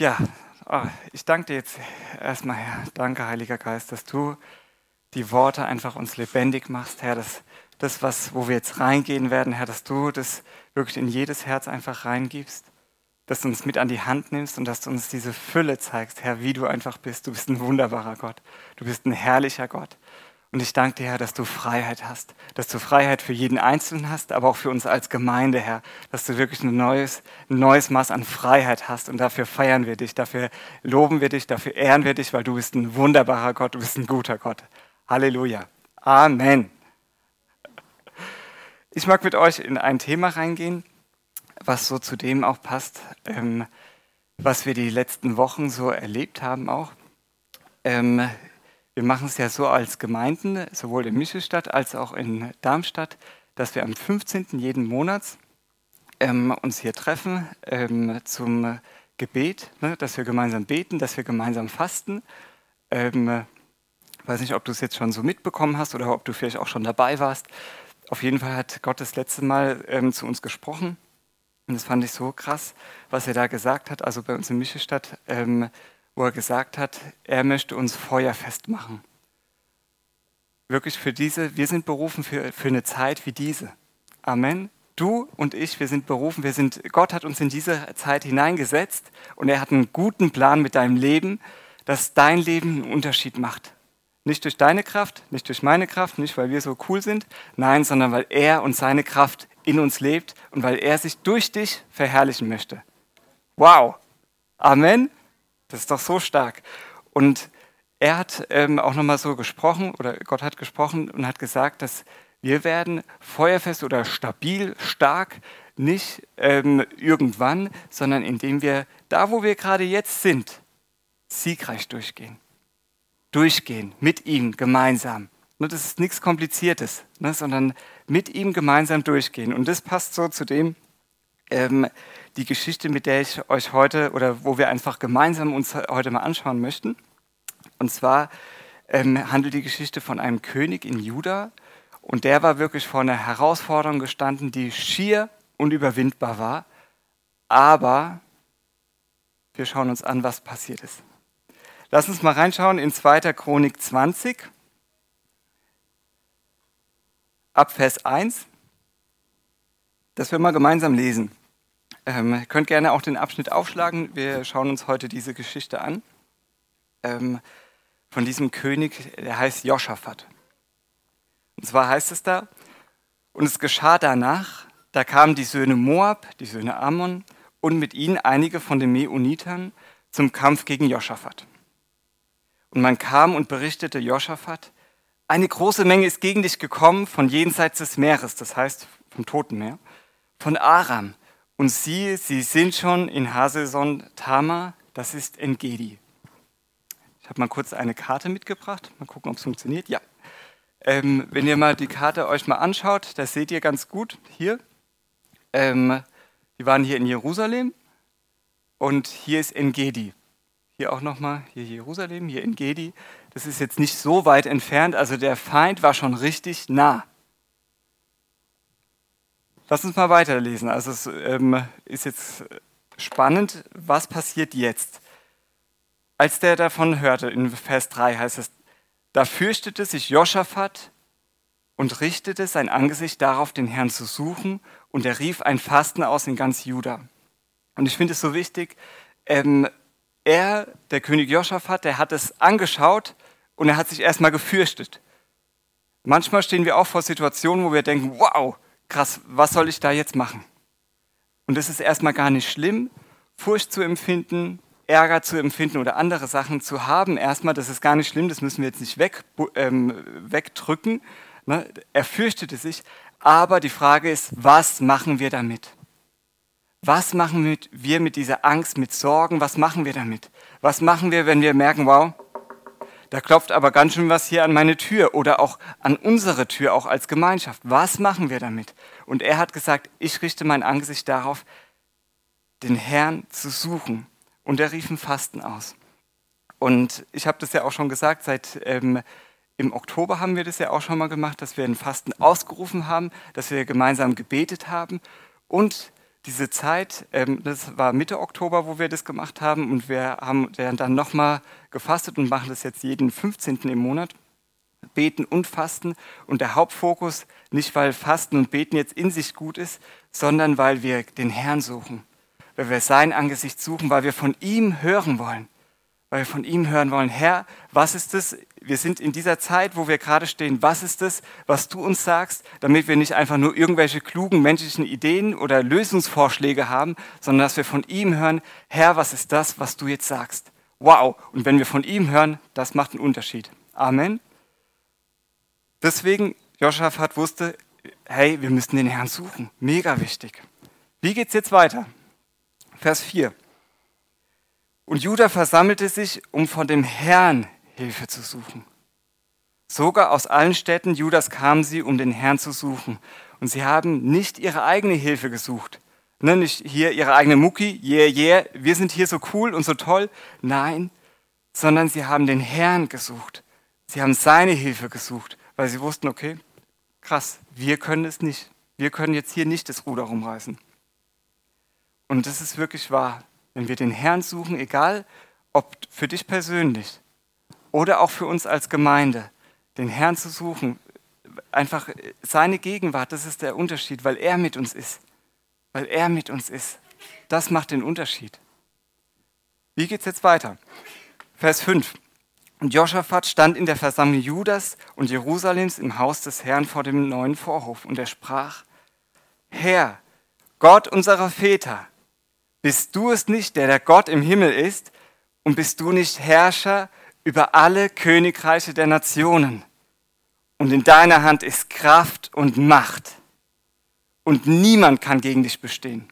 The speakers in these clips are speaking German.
Ja, oh, ich danke dir jetzt erstmal, Herr. Danke, Heiliger Geist, dass du die Worte einfach uns lebendig machst, Herr. Dass das, was, wo wir jetzt reingehen werden, Herr, dass du das wirklich in jedes Herz einfach reingibst, dass du uns mit an die Hand nimmst und dass du uns diese Fülle zeigst, Herr, wie du einfach bist. Du bist ein wunderbarer Gott. Du bist ein herrlicher Gott. Und ich danke dir, Herr, dass du Freiheit hast, dass du Freiheit für jeden Einzelnen hast, aber auch für uns als Gemeinde, Herr, dass du wirklich ein neues, neues Maß an Freiheit hast. Und dafür feiern wir dich, dafür loben wir dich, dafür ehren wir dich, weil du bist ein wunderbarer Gott, du bist ein guter Gott. Halleluja. Amen. Ich mag mit euch in ein Thema reingehen, was so zu dem auch passt, ähm, was wir die letzten Wochen so erlebt haben auch. Ähm, wir machen es ja so als Gemeinden, sowohl in Michelstadt als auch in Darmstadt, dass wir am 15. jeden Monats ähm, uns hier treffen ähm, zum Gebet, ne, dass wir gemeinsam beten, dass wir gemeinsam fasten. Ähm, weiß nicht, ob du es jetzt schon so mitbekommen hast oder ob du vielleicht auch schon dabei warst. Auf jeden Fall hat Gott das letzte Mal ähm, zu uns gesprochen. Und das fand ich so krass, was er da gesagt hat, also bei uns in Michelstadt. Ähm, wo er gesagt hat, er möchte uns feuerfest machen. Wirklich für diese, wir sind berufen für, für eine Zeit wie diese. Amen. Du und ich, wir sind berufen, wir sind, Gott hat uns in diese Zeit hineingesetzt und er hat einen guten Plan mit deinem Leben, dass dein Leben einen Unterschied macht. Nicht durch deine Kraft, nicht durch meine Kraft, nicht weil wir so cool sind, nein, sondern weil er und seine Kraft in uns lebt und weil er sich durch dich verherrlichen möchte. Wow. Amen. Das ist doch so stark. Und er hat ähm, auch nochmal so gesprochen, oder Gott hat gesprochen und hat gesagt, dass wir werden feuerfest oder stabil, stark, nicht ähm, irgendwann, sondern indem wir da, wo wir gerade jetzt sind, siegreich durchgehen. Durchgehen, mit ihm gemeinsam. Und das ist nichts Kompliziertes, ne, sondern mit ihm gemeinsam durchgehen. Und das passt so zu dem, ähm, die Geschichte, mit der ich euch heute oder wo wir einfach gemeinsam uns heute mal anschauen möchten. Und zwar ähm, handelt die Geschichte von einem König in Juda und der war wirklich vor einer Herausforderung gestanden, die schier unüberwindbar war. Aber wir schauen uns an, was passiert ist. Lass uns mal reinschauen in 2. Chronik 20, ab Vers 1, dass wir mal gemeinsam lesen. Ähm, könnt gerne auch den Abschnitt aufschlagen. Wir schauen uns heute diese Geschichte an. Ähm, von diesem König, der heißt Joschafat. Und zwar heißt es da, und es geschah danach, da kamen die Söhne Moab, die Söhne Ammon und mit ihnen einige von den Meunitern zum Kampf gegen Joschafat. Und man kam und berichtete Joschafat, eine große Menge ist gegen dich gekommen von jenseits des Meeres, das heißt vom Toten Meer, von Aram, und siehe, sie sind schon in Haselson Tama, das ist Engedi. Ich habe mal kurz eine Karte mitgebracht. Mal gucken, ob es funktioniert. Ja. Ähm, wenn ihr mal die Karte euch mal anschaut, das seht ihr ganz gut hier. Ähm, die waren hier in Jerusalem und hier ist Engedi. Hier auch nochmal, hier Jerusalem, hier Engedi. Das ist jetzt nicht so weit entfernt, also der Feind war schon richtig nah. Lass uns mal weiterlesen. Also es ähm, ist jetzt spannend, was passiert jetzt? Als der davon hörte, in Vers 3 heißt es, da fürchtete sich Joschafat und richtete sein Angesicht darauf, den Herrn zu suchen, und er rief ein Fasten aus in ganz Juda. Und ich finde es so wichtig, ähm, er, der König Joschafat, der hat es angeschaut und er hat sich erstmal gefürchtet. Manchmal stehen wir auch vor Situationen, wo wir denken, wow, krass, was soll ich da jetzt machen? Und es ist erstmal gar nicht schlimm, Furcht zu empfinden, Ärger zu empfinden oder andere Sachen zu haben. Erstmal, das ist gar nicht schlimm, das müssen wir jetzt nicht weg, ähm, wegdrücken. Ne? Er fürchtete sich. Aber die Frage ist, was machen wir damit? Was machen wir mit dieser Angst, mit Sorgen? Was machen wir damit? Was machen wir, wenn wir merken, wow, da klopft aber ganz schön was hier an meine Tür oder auch an unsere Tür, auch als Gemeinschaft. Was machen wir damit? Und er hat gesagt, ich richte mein Angesicht darauf, den Herrn zu suchen. Und er rief ein Fasten aus. Und ich habe das ja auch schon gesagt, seit ähm, im Oktober haben wir das ja auch schon mal gemacht, dass wir ein Fasten ausgerufen haben, dass wir gemeinsam gebetet haben. Und diese Zeit, ähm, das war Mitte Oktober, wo wir das gemacht haben und wir haben dann nochmal gefastet und machen das jetzt jeden 15. im Monat. Beten und Fasten und der Hauptfokus nicht, weil Fasten und Beten jetzt in sich gut ist, sondern weil wir den Herrn suchen, weil wir sein Angesicht suchen, weil wir von ihm hören wollen weil wir von ihm hören wollen, Herr, was ist es? Wir sind in dieser Zeit, wo wir gerade stehen, was ist es, was du uns sagst, damit wir nicht einfach nur irgendwelche klugen menschlichen Ideen oder Lösungsvorschläge haben, sondern dass wir von ihm hören, Herr, was ist das, was du jetzt sagst? Wow! Und wenn wir von ihm hören, das macht einen Unterschied. Amen. Deswegen, Joschafat wusste, hey, wir müssen den Herrn suchen. Mega wichtig. Wie geht's jetzt weiter? Vers 4. Und Judah versammelte sich, um von dem Herrn Hilfe zu suchen. Sogar aus allen Städten Judas kamen sie, um den Herrn zu suchen. Und sie haben nicht ihre eigene Hilfe gesucht. Ne, nicht hier ihre eigene Mucki, yeah, yeah, wir sind hier so cool und so toll. Nein, sondern sie haben den Herrn gesucht. Sie haben seine Hilfe gesucht, weil sie wussten, okay, krass, wir können es nicht. Wir können jetzt hier nicht das Ruder rumreißen. Und das ist wirklich wahr. Wenn wir den Herrn suchen, egal ob für dich persönlich oder auch für uns als Gemeinde, den Herrn zu suchen, einfach seine Gegenwart, das ist der Unterschied, weil er mit uns ist. Weil er mit uns ist. Das macht den Unterschied. Wie geht es jetzt weiter? Vers 5. Und Joschafat stand in der Versammlung Judas und Jerusalems im Haus des Herrn vor dem neuen Vorhof und er sprach, Herr, Gott unserer Väter, bist du es nicht, der der Gott im Himmel ist? Und bist du nicht Herrscher über alle Königreiche der Nationen? Und in deiner Hand ist Kraft und Macht. Und niemand kann gegen dich bestehen.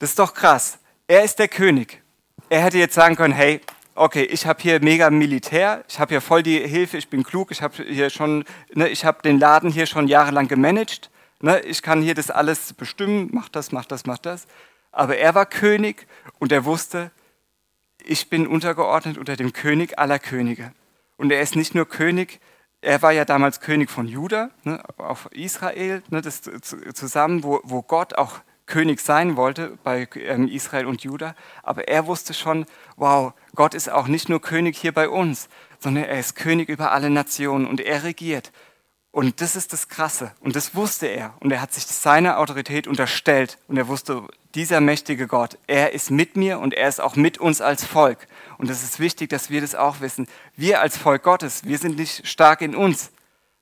Das ist doch krass. Er ist der König. Er hätte jetzt sagen können, hey, okay, ich habe hier mega Militär, ich habe hier voll die Hilfe, ich bin klug, ich habe hier schon, ne, ich habe den Laden hier schon jahrelang gemanagt, ne, ich kann hier das alles bestimmen, mach das, mach das, mach das aber er war König und er wusste, ich bin untergeordnet unter dem König aller Könige. Und er ist nicht nur König, er war ja damals König von Juda, ne, auf Israel, ne, das zusammen, wo, wo Gott auch König sein wollte bei ähm, Israel und Juda. Aber er wusste schon, wow, Gott ist auch nicht nur König hier bei uns, sondern er ist König über alle Nationen und er regiert. Und das ist das Krasse. Und das wusste er. Und er hat sich seiner Autorität unterstellt. Und er wusste, dieser mächtige Gott, er ist mit mir und er ist auch mit uns als Volk. Und es ist wichtig, dass wir das auch wissen. Wir als Volk Gottes, wir sind nicht stark in uns,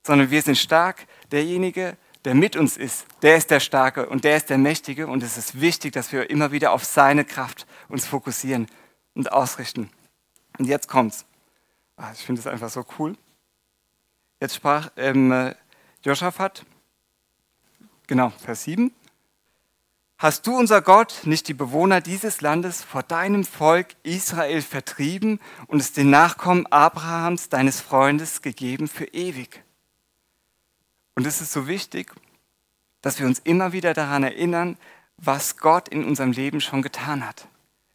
sondern wir sind stark derjenige, der mit uns ist. Der ist der Starke und der ist der Mächtige. Und es ist wichtig, dass wir immer wieder auf seine Kraft uns fokussieren und ausrichten. Und jetzt kommt's. Ah, ich finde es einfach so cool. Jetzt sprach ähm, Josaphat, genau, Vers 7. Hast du, unser Gott, nicht die Bewohner dieses Landes vor deinem Volk Israel vertrieben und es den Nachkommen Abrahams, deines Freundes, gegeben für ewig? Und es ist so wichtig, dass wir uns immer wieder daran erinnern, was Gott in unserem Leben schon getan hat.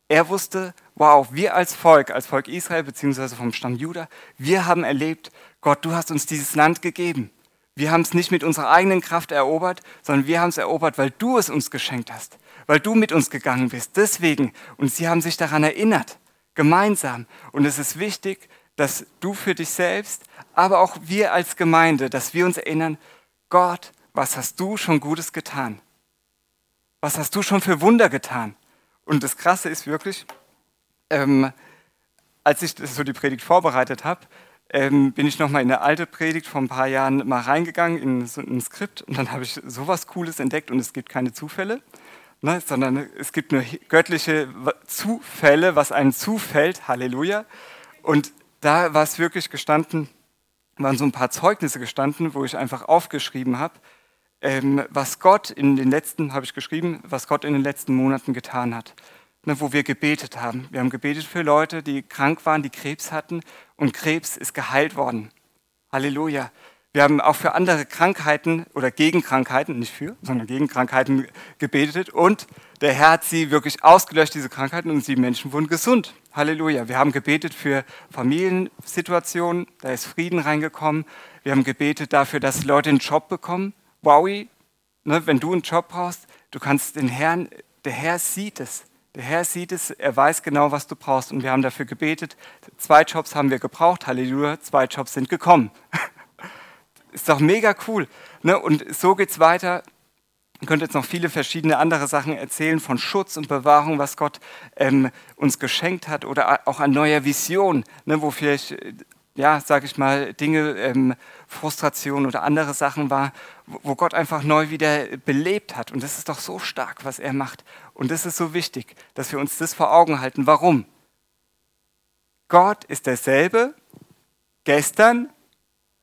Er wusste, wow, wir als Volk, als Volk Israel beziehungsweise vom Stamm Juda, wir haben erlebt, Gott, du hast uns dieses Land gegeben. Wir haben es nicht mit unserer eigenen Kraft erobert, sondern wir haben es erobert, weil du es uns geschenkt hast, weil du mit uns gegangen bist. Deswegen, und sie haben sich daran erinnert, gemeinsam. Und es ist wichtig, dass du für dich selbst, aber auch wir als Gemeinde, dass wir uns erinnern, Gott, was hast du schon Gutes getan? Was hast du schon für Wunder getan? Und das Krasse ist wirklich, ähm, als ich so die Predigt vorbereitet habe, ähm, bin ich nochmal in eine alte Predigt vor ein paar Jahren mal reingegangen in so ein Skript und dann habe ich sowas Cooles entdeckt und es gibt keine Zufälle, ne, sondern es gibt nur göttliche Zufälle, was einem zufällt, Halleluja. Und da war es wirklich gestanden, waren so ein paar Zeugnisse gestanden, wo ich einfach aufgeschrieben habe, ähm, was Gott in den letzten, habe ich geschrieben, was Gott in den letzten Monaten getan hat. Ne, wo wir gebetet haben. Wir haben gebetet für Leute, die krank waren, die Krebs hatten und Krebs ist geheilt worden. Halleluja. Wir haben auch für andere Krankheiten oder gegen Krankheiten, nicht für, sondern gegen Krankheiten gebetet und der Herr hat sie wirklich ausgelöscht, diese Krankheiten, und die Menschen wurden gesund. Halleluja. Wir haben gebetet für Familiensituationen, da ist Frieden reingekommen. Wir haben gebetet dafür, dass Leute einen Job bekommen. Wowi, ne, wenn du einen Job brauchst, Du kannst den Herrn, der Herr sieht es. Der Herr sieht es, er weiß genau, was du brauchst. Und wir haben dafür gebetet. Zwei Jobs haben wir gebraucht, Halleluja, zwei Jobs sind gekommen. Ist doch mega cool. Ne? Und so geht es weiter. Ich könnte jetzt noch viele verschiedene andere Sachen erzählen von Schutz und Bewahrung, was Gott ähm, uns geschenkt hat oder auch an neuer Vision, ne, wo vielleicht, ja, sage ich mal, Dinge, ähm, Frustration oder andere Sachen war, wo Gott einfach neu wieder belebt hat. Und das ist doch so stark, was er macht. Und das ist so wichtig, dass wir uns das vor Augen halten. Warum? Gott ist derselbe gestern,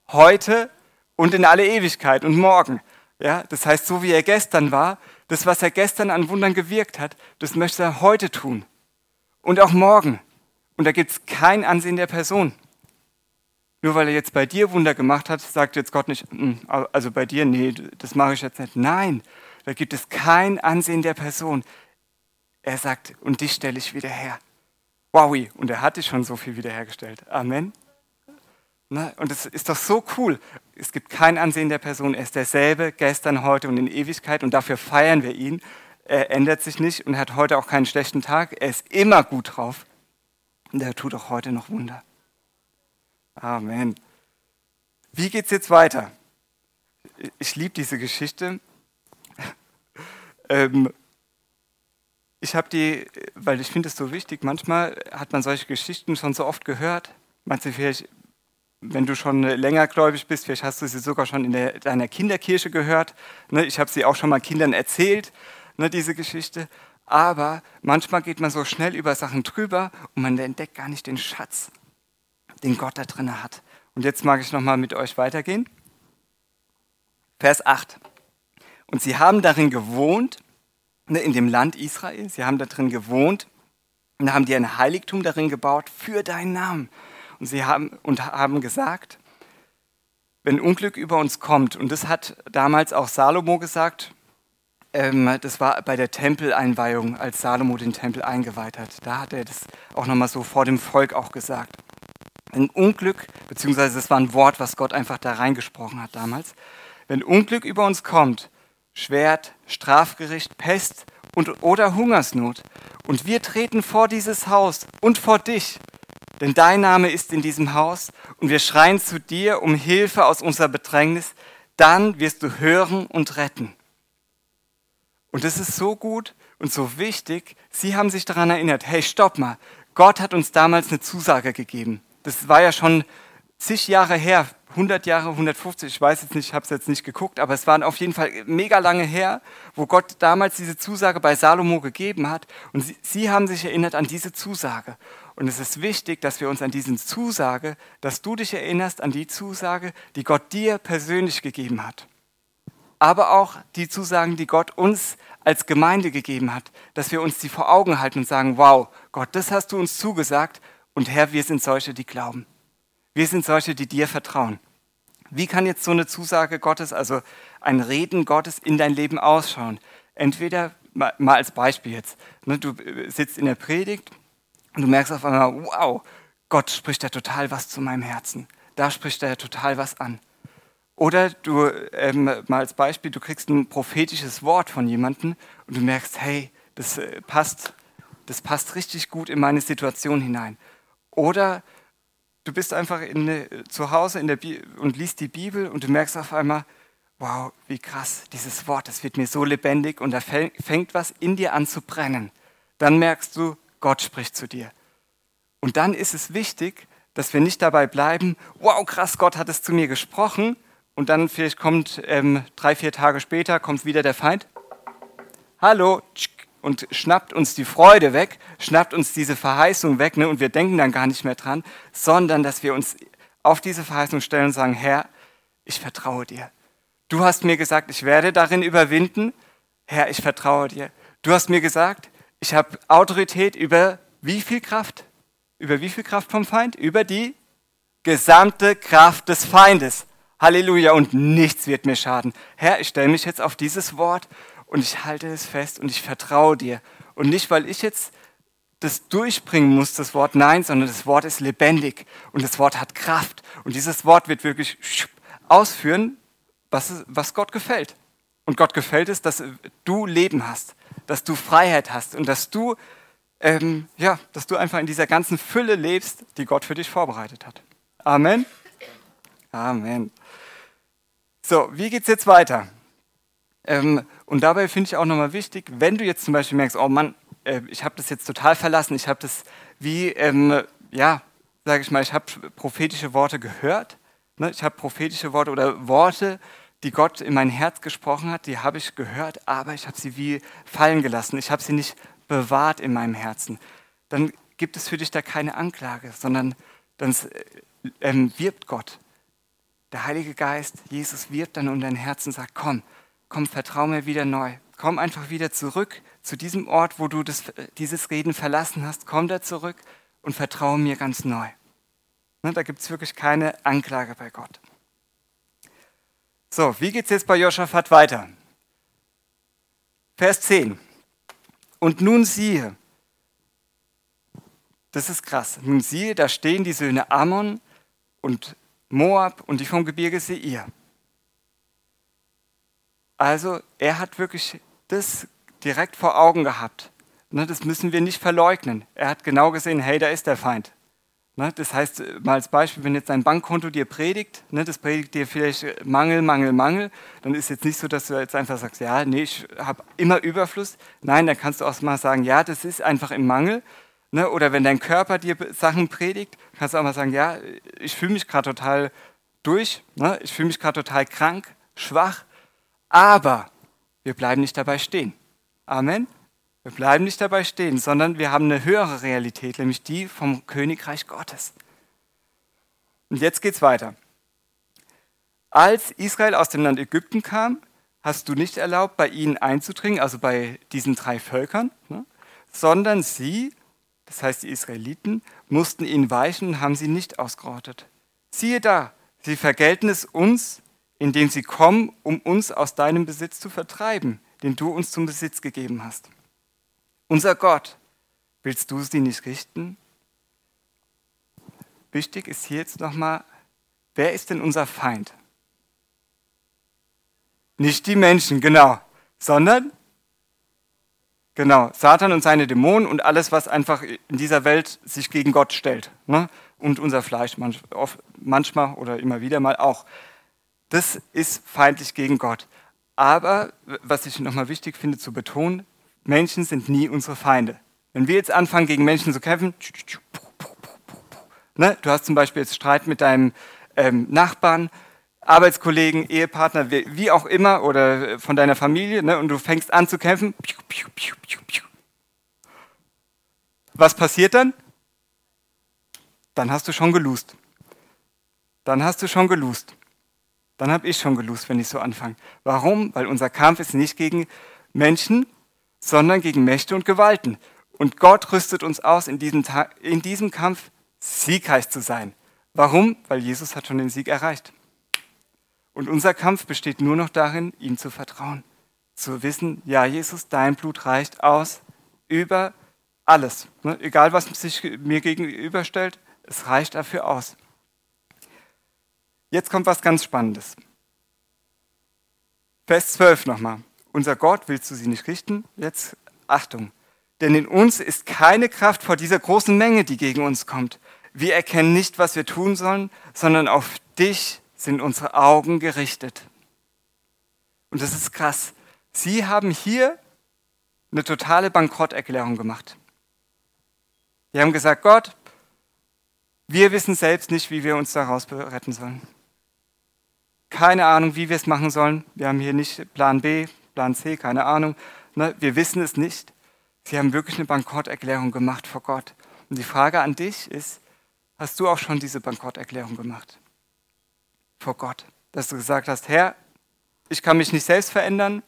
heute und in alle Ewigkeit und morgen. Ja, das heißt, so wie er gestern war, das, was er gestern an Wundern gewirkt hat, das möchte er heute tun. Und auch morgen. Und da gibt es kein Ansehen der Person. Nur weil er jetzt bei dir Wunder gemacht hat, sagt jetzt Gott nicht, hm, also bei dir, nee, das mache ich jetzt nicht. Nein, da gibt es kein Ansehen der Person. Er sagt, und dich stelle ich wieder her. Wowi, und er hat dich schon so viel wiederhergestellt. Amen. Na, und es ist doch so cool. Es gibt kein Ansehen der Person. Er ist derselbe gestern, heute und in Ewigkeit und dafür feiern wir ihn. Er ändert sich nicht und hat heute auch keinen schlechten Tag. Er ist immer gut drauf. Und er tut auch heute noch Wunder. Amen. Wie geht's jetzt weiter? Ich liebe diese Geschichte. ähm, ich habe die, weil ich finde es so wichtig, manchmal hat man solche Geschichten schon so oft gehört. Manche vielleicht, wenn du schon länger gläubig bist, vielleicht hast du sie sogar schon in der, deiner Kinderkirche gehört. Ne, ich habe sie auch schon mal Kindern erzählt, ne, diese Geschichte. Aber manchmal geht man so schnell über Sachen drüber und man entdeckt gar nicht den Schatz, den Gott da drin hat. Und jetzt mag ich nochmal mit euch weitergehen. Vers 8. Und sie haben darin gewohnt in dem Land Israel. Sie haben da drin gewohnt und haben dir ein Heiligtum darin gebaut für deinen Namen. Und sie haben, und haben gesagt, wenn Unglück über uns kommt, und das hat damals auch Salomo gesagt, ähm, das war bei der Tempeleinweihung, als Salomo den Tempel eingeweiht hat. Da hat er das auch nochmal so vor dem Volk auch gesagt. Ein Unglück, beziehungsweise das war ein Wort, was Gott einfach da reingesprochen hat damals. Wenn Unglück über uns kommt, Schwert, Strafgericht, Pest und, oder Hungersnot. Und wir treten vor dieses Haus und vor dich, denn dein Name ist in diesem Haus, und wir schreien zu dir um Hilfe aus unserer Bedrängnis, dann wirst du hören und retten. Und das ist so gut und so wichtig. Sie haben sich daran erinnert, hey, stopp mal, Gott hat uns damals eine Zusage gegeben. Das war ja schon zig Jahre her, 100 Jahre, 150, ich weiß jetzt nicht, ich habe es jetzt nicht geguckt, aber es waren auf jeden Fall mega lange her, wo Gott damals diese Zusage bei Salomo gegeben hat. Und sie, sie haben sich erinnert an diese Zusage. Und es ist wichtig, dass wir uns an diese Zusage, dass du dich erinnerst an die Zusage, die Gott dir persönlich gegeben hat. Aber auch die Zusagen, die Gott uns als Gemeinde gegeben hat, dass wir uns die vor Augen halten und sagen, wow, Gott, das hast du uns zugesagt und Herr, wir sind solche, die glauben. Wir sind solche, die dir vertrauen. Wie kann jetzt so eine Zusage Gottes, also ein Reden Gottes in dein Leben ausschauen? Entweder, mal, als Beispiel jetzt, ne, du äh, sitzt in der Predigt und du merkst auf einmal, wow, Gott spricht da total was zu meinem Herzen. Da spricht er total was an. Oder du, ähm, mal als Beispiel, du kriegst ein prophetisches Wort von jemandem und du merkst, hey, das äh, passt, das passt richtig gut in meine Situation hinein. Oder du bist einfach in, zu Hause in der und liest die Bibel und du merkst auf einmal, wow, wie krass, dieses Wort, das wird mir so lebendig und da fängt was in dir an zu brennen. Dann merkst du, Gott spricht zu dir. Und dann ist es wichtig, dass wir nicht dabei bleiben, wow, krass, Gott hat es zu mir gesprochen und dann vielleicht kommt ähm, drei, vier Tage später, kommt wieder der Feind. Hallo, tschk, und schnappt uns die Freude weg, schnappt uns diese Verheißung weg ne, und wir denken dann gar nicht mehr dran, sondern dass wir uns auf diese Verheißung stellen und sagen, Herr, ich vertraue dir. Du hast mir gesagt, ich werde darin überwinden. Herr, ich vertraue dir. Du hast mir gesagt, ich habe Autorität über wie viel Kraft? Über wie viel Kraft vom Feind? Über die gesamte Kraft des Feindes. Halleluja. Und nichts wird mir schaden. Herr, ich stelle mich jetzt auf dieses Wort und ich halte es fest und ich vertraue dir. Und nicht, weil ich jetzt das durchbringen muss, das Wort Nein, sondern das Wort ist lebendig und das Wort hat Kraft. Und dieses Wort wird wirklich ausführen, was, was Gott gefällt. Und Gott gefällt es, dass du Leben hast, dass du Freiheit hast und dass du, ähm, ja, dass du einfach in dieser ganzen Fülle lebst, die Gott für dich vorbereitet hat. Amen. Amen. So, wie geht es jetzt weiter? Ähm, und dabei finde ich auch nochmal wichtig, wenn du jetzt zum Beispiel merkst, oh Mann, äh, ich habe das jetzt total verlassen, ich habe das wie, ähm, ja, sage ich mal, ich habe prophetische Worte gehört, ne? ich habe prophetische Worte oder Worte, die Gott in mein Herz gesprochen hat, die habe ich gehört, aber ich habe sie wie fallen gelassen, ich habe sie nicht bewahrt in meinem Herzen. Dann gibt es für dich da keine Anklage, sondern dann äh, ähm, wirbt Gott. Der Heilige Geist, Jesus wirbt dann um dein Herz und sagt, komm, komm, vertrau mir wieder neu. Komm einfach wieder zurück zu diesem Ort, wo du das, dieses Reden verlassen hast. Komm da zurück und vertraue mir ganz neu. Ne, da gibt es wirklich keine Anklage bei Gott. So, wie geht es jetzt bei Joschafat weiter? Vers 10. Und nun siehe, das ist krass, nun siehe, da stehen die Söhne Ammon und Moab und die vom Gebirge Seir. Also er hat wirklich das direkt vor Augen gehabt. Ne, das müssen wir nicht verleugnen. Er hat genau gesehen, hey, da ist der Feind. Ne, das heißt, mal als Beispiel, wenn jetzt dein Bankkonto dir predigt, ne, das predigt dir vielleicht Mangel, Mangel, Mangel, dann ist jetzt nicht so, dass du jetzt einfach sagst, ja, nee, ich habe immer Überfluss. Nein, dann kannst du auch mal sagen, ja, das ist einfach im Mangel. Oder wenn dein Körper dir Sachen predigt, kannst du auch mal sagen, ja, ich fühle mich gerade total durch, ich fühle mich gerade total krank, schwach. Aber wir bleiben nicht dabei stehen. Amen. Wir bleiben nicht dabei stehen, sondern wir haben eine höhere Realität, nämlich die vom Königreich Gottes. Und jetzt geht's weiter. Als Israel aus dem Land Ägypten kam, hast du nicht erlaubt, bei ihnen einzudringen, also bei diesen drei Völkern, ne, sondern sie, das heißt die Israeliten, mussten ihnen weichen und haben sie nicht ausgerottet. Siehe da, sie vergelten es uns indem sie kommen, um uns aus deinem Besitz zu vertreiben, den du uns zum Besitz gegeben hast. Unser Gott, willst du sie nicht richten? Wichtig ist hier jetzt nochmal, wer ist denn unser Feind? Nicht die Menschen, genau, sondern genau Satan und seine Dämonen und alles, was einfach in dieser Welt sich gegen Gott stellt. Ne? Und unser Fleisch manchmal oder immer wieder mal auch. Das ist feindlich gegen Gott. Aber, was ich nochmal wichtig finde zu betonen, Menschen sind nie unsere Feinde. Wenn wir jetzt anfangen, gegen Menschen zu kämpfen, ne, du hast zum Beispiel jetzt Streit mit deinem ähm, Nachbarn, Arbeitskollegen, Ehepartner, wie, auch immer, oder von deiner Familie, ne, und du fängst an zu kämpfen, was passiert dann? Dann hast du schon gelust. Dann hast du schon gelust dann habe ich schon gelust, wenn ich so anfange. Warum? Weil unser Kampf ist nicht gegen Menschen, sondern gegen Mächte und Gewalten. Und Gott rüstet uns aus, in diesem, in diesem Kampf siegreich zu sein. Warum? Weil Jesus hat schon den Sieg erreicht. Und unser Kampf besteht nur noch darin, ihm zu vertrauen. Zu wissen, ja, Jesus, dein Blut reicht aus über alles. Ne? Egal, was sich mir gegenüberstellt, es reicht dafür aus. Jetzt kommt was ganz Spannendes. Vers 12 nochmal. Unser Gott, willst du sie nicht richten? Jetzt Achtung. Denn in uns ist keine Kraft vor dieser großen Menge, die gegen uns kommt. Wir erkennen nicht, was wir tun sollen, sondern auf dich sind unsere Augen gerichtet. Und das ist krass. Sie haben hier eine totale Bankrotterklärung gemacht. Die haben gesagt, Gott, wir wissen selbst nicht, wie wir uns daraus retten sollen keine Ahnung, wie wir es machen sollen. Wir haben hier nicht Plan B, Plan C, keine Ahnung. Ne? Wir wissen es nicht. Sie haben wirklich eine Bankrotterklärung gemacht vor Gott. Und die Frage an dich ist, hast du auch schon diese Bankrotterklärung gemacht? Vor Gott. Dass du gesagt hast, Herr, ich kann mich nicht selbst verändern,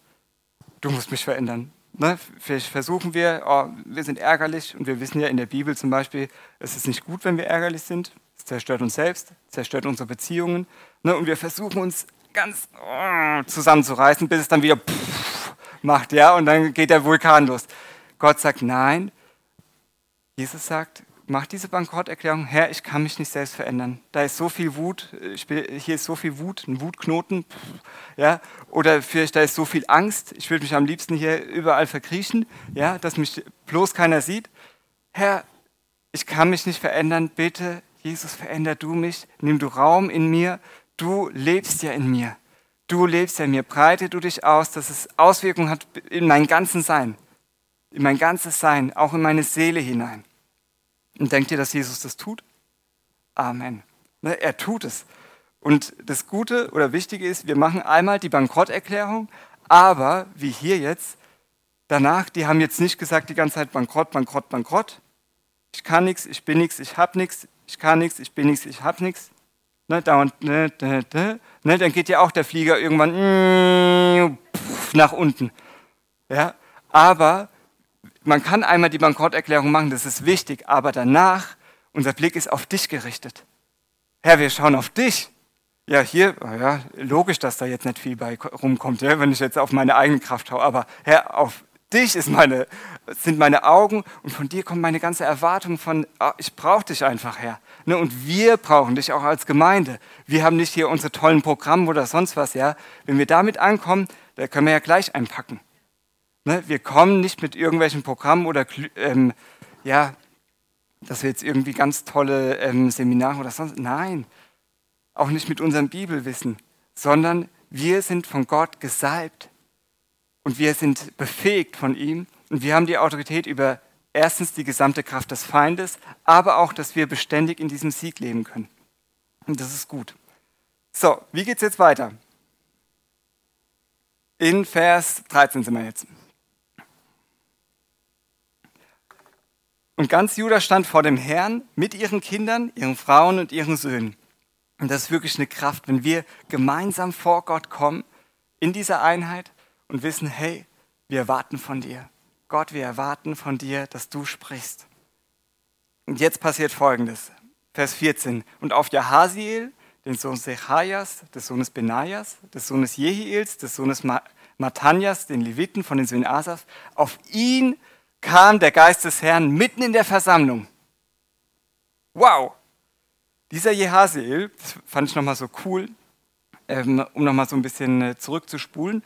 du musst mich verändern. Ne? Vielleicht versuchen wir, oh, wir sind ärgerlich und wir wissen ja in der Bibel zum Beispiel, es ist nicht gut, wenn wir ärgerlich sind. Zerstört uns selbst, zerstört unsere Beziehungen. Ne? Und wir versuchen uns ganz oh, zusammenzureißen, bis es dann wieder macht, ja, und dann geht der Vulkan los. Gott sagt nein. Jesus sagt, mach diese Bankrotterklärung, Herr, ich kann mich nicht selbst verändern. Da ist so viel Wut, bin, hier ist so viel Wut, ein Wutknoten, ja, oder vielleicht da ist so viel Angst, ich würde mich am liebsten hier überall verkriechen, ja, dass mich bloß keiner sieht. Herr, ich kann mich nicht verändern, bitte, Jesus, veränder du mich, nimm du Raum in mir, du lebst ja in mir. Du lebst ja in mir, breite du dich aus, dass es Auswirkungen hat in mein ganzes Sein, in mein ganzes Sein, auch in meine Seele hinein. Und denkt ihr, dass Jesus das tut? Amen. Ne, er tut es. Und das Gute oder Wichtige ist, wir machen einmal die Bankrotterklärung, aber wie hier jetzt, danach, die haben jetzt nicht gesagt die ganze Zeit Bankrott, Bankrott, Bankrott. Ich kann nichts, ich bin nichts, ich habe nichts, ich kann nichts, ich bin nichts, ich habe nichts. Ne, da und, ne, ne, ne, ne, dann geht ja auch der Flieger irgendwann mm, nach unten. Ja, aber man kann einmal die Bankrotterklärung machen, das ist wichtig, aber danach, unser Blick ist auf dich gerichtet. Herr, wir schauen auf dich. Ja, hier, oh ja, logisch, dass da jetzt nicht viel bei rumkommt, ja, wenn ich jetzt auf meine eigene Kraft schaue, aber Herr, auf dich ist meine, sind meine Augen und von dir kommt meine ganze Erwartung von, oh, ich brauche dich einfach, Herr. Ne, und wir brauchen dich auch als Gemeinde. Wir haben nicht hier unsere tollen Programme oder sonst was, ja. Wenn wir damit ankommen, da können wir ja gleich einpacken. Ne? Wir kommen nicht mit irgendwelchen Programmen oder ähm, ja, dass wir jetzt irgendwie ganz tolle ähm, Seminare oder sonst. Nein, auch nicht mit unserem Bibelwissen, sondern wir sind von Gott gesalbt und wir sind befähigt von ihm und wir haben die Autorität über erstens die gesamte Kraft des Feindes, aber auch, dass wir beständig in diesem Sieg leben können. Und das ist gut. So, wie geht es jetzt weiter? In Vers 13 sind wir jetzt. Und ganz Juda stand vor dem Herrn mit ihren Kindern, ihren Frauen und ihren Söhnen. Und das ist wirklich eine Kraft, wenn wir gemeinsam vor Gott kommen, in dieser Einheit und wissen, hey, wir erwarten von dir. Gott, wir erwarten von dir, dass du sprichst. Und jetzt passiert Folgendes. Vers 14. Und auf Jahasiel, den Sohn Sechajas, des Sohnes Benajas, des Sohnes Jehiels, des Sohnes Matanias, den Leviten von den Söhnen Asaf, auf ihn kam der Geist des Herrn mitten in der Versammlung. Wow! Dieser Jehasiel, das fand ich nochmal so cool, ähm, um nochmal so ein bisschen äh, zurückzuspulen.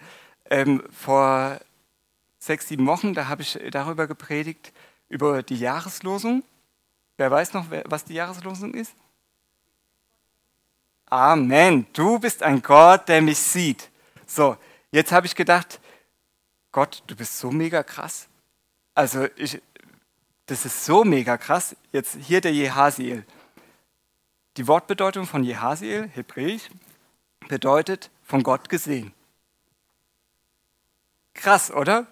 Ähm, vor sechs, sieben Wochen, da habe ich darüber gepredigt, über die Jahreslosung. Wer weiß noch, was die Jahreslosung ist? Amen. Du bist ein Gott, der mich sieht. So, jetzt habe ich gedacht, Gott, du bist so mega krass. Also ich, das ist so mega krass. Jetzt hier der Jehasiel. Die Wortbedeutung von Jehasiel, hebräisch, bedeutet von Gott gesehen. Krass, oder?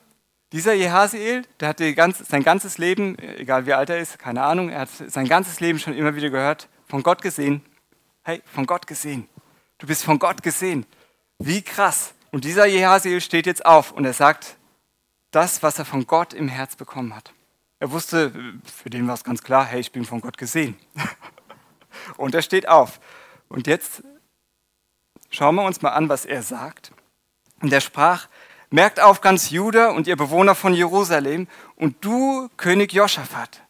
Dieser Jehasiel, der hat ganze, sein ganzes Leben, egal wie alt er ist, keine Ahnung, er hat sein ganzes Leben schon immer wieder gehört, von Gott gesehen. Hey, von Gott gesehen. Du bist von Gott gesehen. Wie krass. Und dieser Jehasiel steht jetzt auf und er sagt, das, was er von Gott im Herz bekommen hat. Er wusste, für den war es ganz klar, hey, ich bin von Gott gesehen. Und er steht auf. Und jetzt schauen wir uns mal an, was er sagt. Und er sprach, merkt auf ganz Juda und ihr Bewohner von Jerusalem und du, König Joschafat.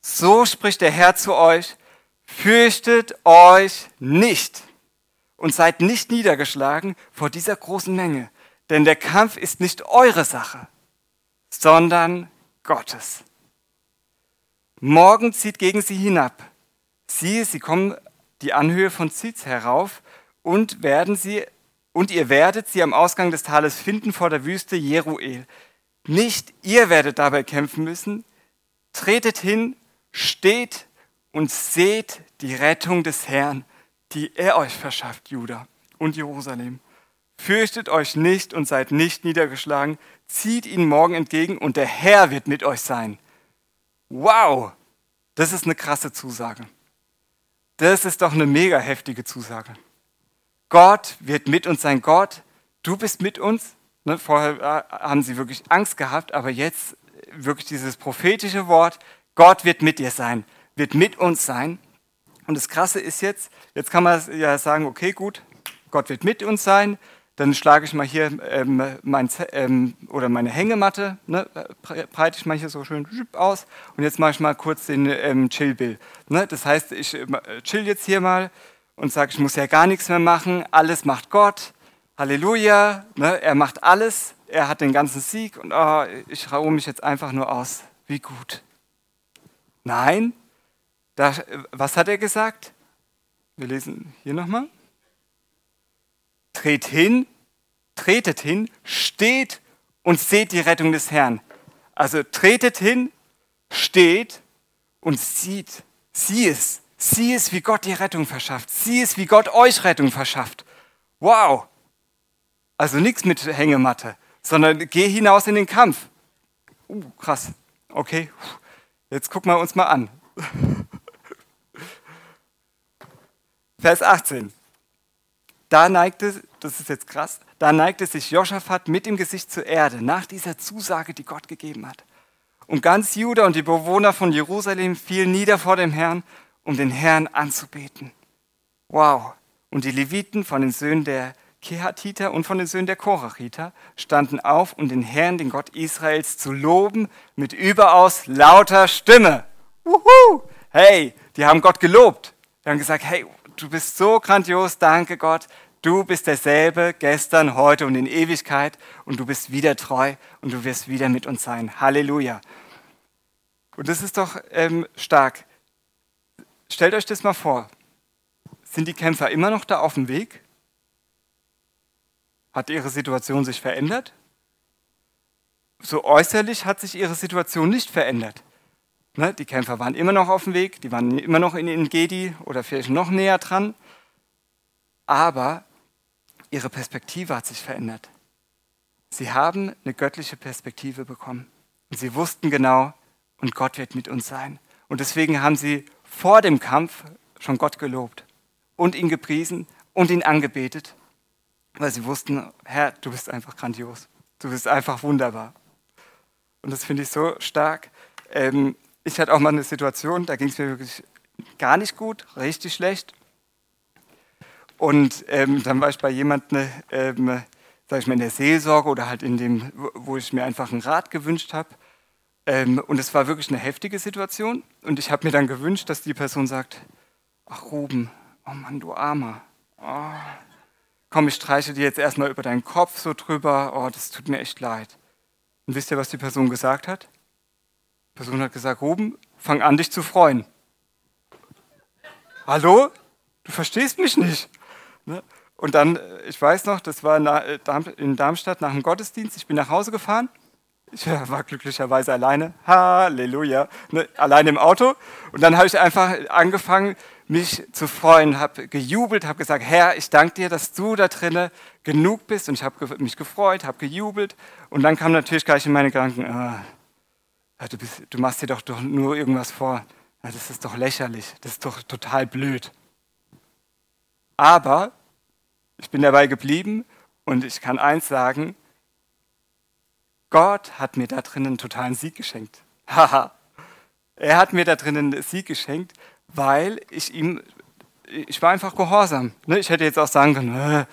So spricht der Herr zu euch, fürchtet euch nicht und seid nicht niedergeschlagen vor dieser großen Menge, denn der Kampf ist nicht eure Sache, sondern Gottes. Morgen zieht gegen sie hinab. Siehe, sie kommen die Anhöhe von Ziz herauf und werden sie und ihr werdet sie am Ausgang des Tales finden vor der Wüste Jeruel. Nicht ihr werdet dabei kämpfen müssen. Tretet hin, steht und seht die Rettung des Herrn, die er euch verschafft, Juda und Jerusalem. Fürchtet euch nicht und seid nicht niedergeschlagen, zieht ihn morgen entgegen und der Herr wird mit euch sein. Wow, das ist eine krasse Zusage. Das ist doch eine mega heftige Zusage. Gott wird mit uns sein. Gott, du bist mit uns. Ne, vorher äh, haben sie wirklich Angst gehabt, aber jetzt wirklich dieses prophetische Wort, Gott wird mit dir sein, wird mit uns sein. Und das Krasse ist jetzt, jetzt kann man ja sagen, okay, gut, Gott wird mit uns sein, dann schlage ich mal hier ähm, mein, ähm, oder meine Hängematte, ne, breite ich mal hier so schön aus und jetzt mache ich mal kurz den ähm, Chill-Bill. Ne? Das heißt, ich äh, chill jetzt hier mal und sage, ich muss ja gar nichts mehr machen, alles macht Gott, Halleluja, ne? er macht alles, er hat den ganzen Sieg und oh, ich ruhe mich jetzt einfach nur aus. Wie gut. Nein, da, was hat er gesagt? Wir lesen hier nochmal. Tret hin, tretet hin, steht und seht die Rettung des Herrn. Also tretet hin, steht und sieht, sieh es, sieh es, wie Gott die Rettung verschafft, sieh es, wie Gott euch Rettung verschafft. Wow! Also nichts mit Hängematte, sondern geh hinaus in den Kampf. Uh, krass. Okay, jetzt gucken wir uns mal an. Vers 18. Da neigte, das ist jetzt krass, da neigte sich Joschafat mit dem Gesicht zur Erde nach dieser Zusage, die Gott gegeben hat. Und ganz Juda und die Bewohner von Jerusalem fielen nieder vor dem Herrn, um den Herrn anzubeten. Wow. Und die Leviten von den Söhnen der Kehatiter und von den Söhnen der Korachiter standen auf, um den Herrn, den Gott Israels, zu loben mit überaus lauter Stimme. Wuhu! Hey, die haben Gott gelobt. Die haben gesagt, hey, du bist so grandios, danke Gott. Du bist derselbe gestern, heute und in Ewigkeit und du bist wieder treu und du wirst wieder mit uns sein. Halleluja. Und das ist doch ähm, stark. Stellt euch das mal vor. Sind die Kämpfer immer noch da auf dem Weg? Hat ihre Situation sich verändert? So äußerlich hat sich ihre Situation nicht verändert. Ne, die Kämpfer waren immer noch auf dem Weg, die waren immer noch in Engedi oder vielleicht noch näher dran. Aber ihre Perspektive hat sich verändert. Sie haben eine göttliche Perspektive bekommen. Und sie wussten genau, und Gott wird mit uns sein. Und deswegen haben sie vor dem Kampf schon Gott gelobt und ihn gepriesen und ihn angebetet weil sie wussten, Herr, du bist einfach grandios. Du bist einfach wunderbar. Und das finde ich so stark. Ähm, ich hatte auch mal eine Situation, da ging es mir wirklich gar nicht gut, richtig schlecht. Und ähm, dann war ich bei jemandem, ähm, sag ich mal, in der Seelsorge oder halt in dem, wo ich mir einfach einen Rat gewünscht habe. Ähm, und es war wirklich eine heftige Situation. Und ich habe mir dann gewünscht, dass die Person sagt, ach Ruben, oh Mann, du Armer. Oh, komm, ich streiche dir jetzt erstmal über deinen Kopf so drüber, oh, das tut mir echt leid. Und wisst ihr, was die Person gesagt hat? Die Person hat gesagt, Ruben, fang an, dich zu freuen. Hallo? Du verstehst mich nicht. Ne? Und dann, äh, ich weiß noch, das war äh, in Darmstadt nach dem Gottesdienst, ich bin nach Hause gefahren. Ich war glücklicherweise alleine. Halleluja. Ne? Alleine im Auto. Und dann habe ich einfach angefangen, mich zu freuen, habe gejubelt, habe gesagt, Herr, ich danke dir, dass du da drinnen genug bist und ich habe mich gefreut, habe gejubelt und dann kam natürlich gleich in meine Gedanken, ah, du, bist, du, machst dir doch, doch nur irgendwas vor, ja, das ist doch lächerlich, das ist doch total blöd. Aber ich bin dabei geblieben und ich kann eins sagen, Gott hat mir da drinnen einen totalen Sieg geschenkt. Haha. er hat mir da drinnen einen Sieg geschenkt weil ich ihm, ich war einfach gehorsam. Ne? Ich hätte jetzt auch sagen können, äh,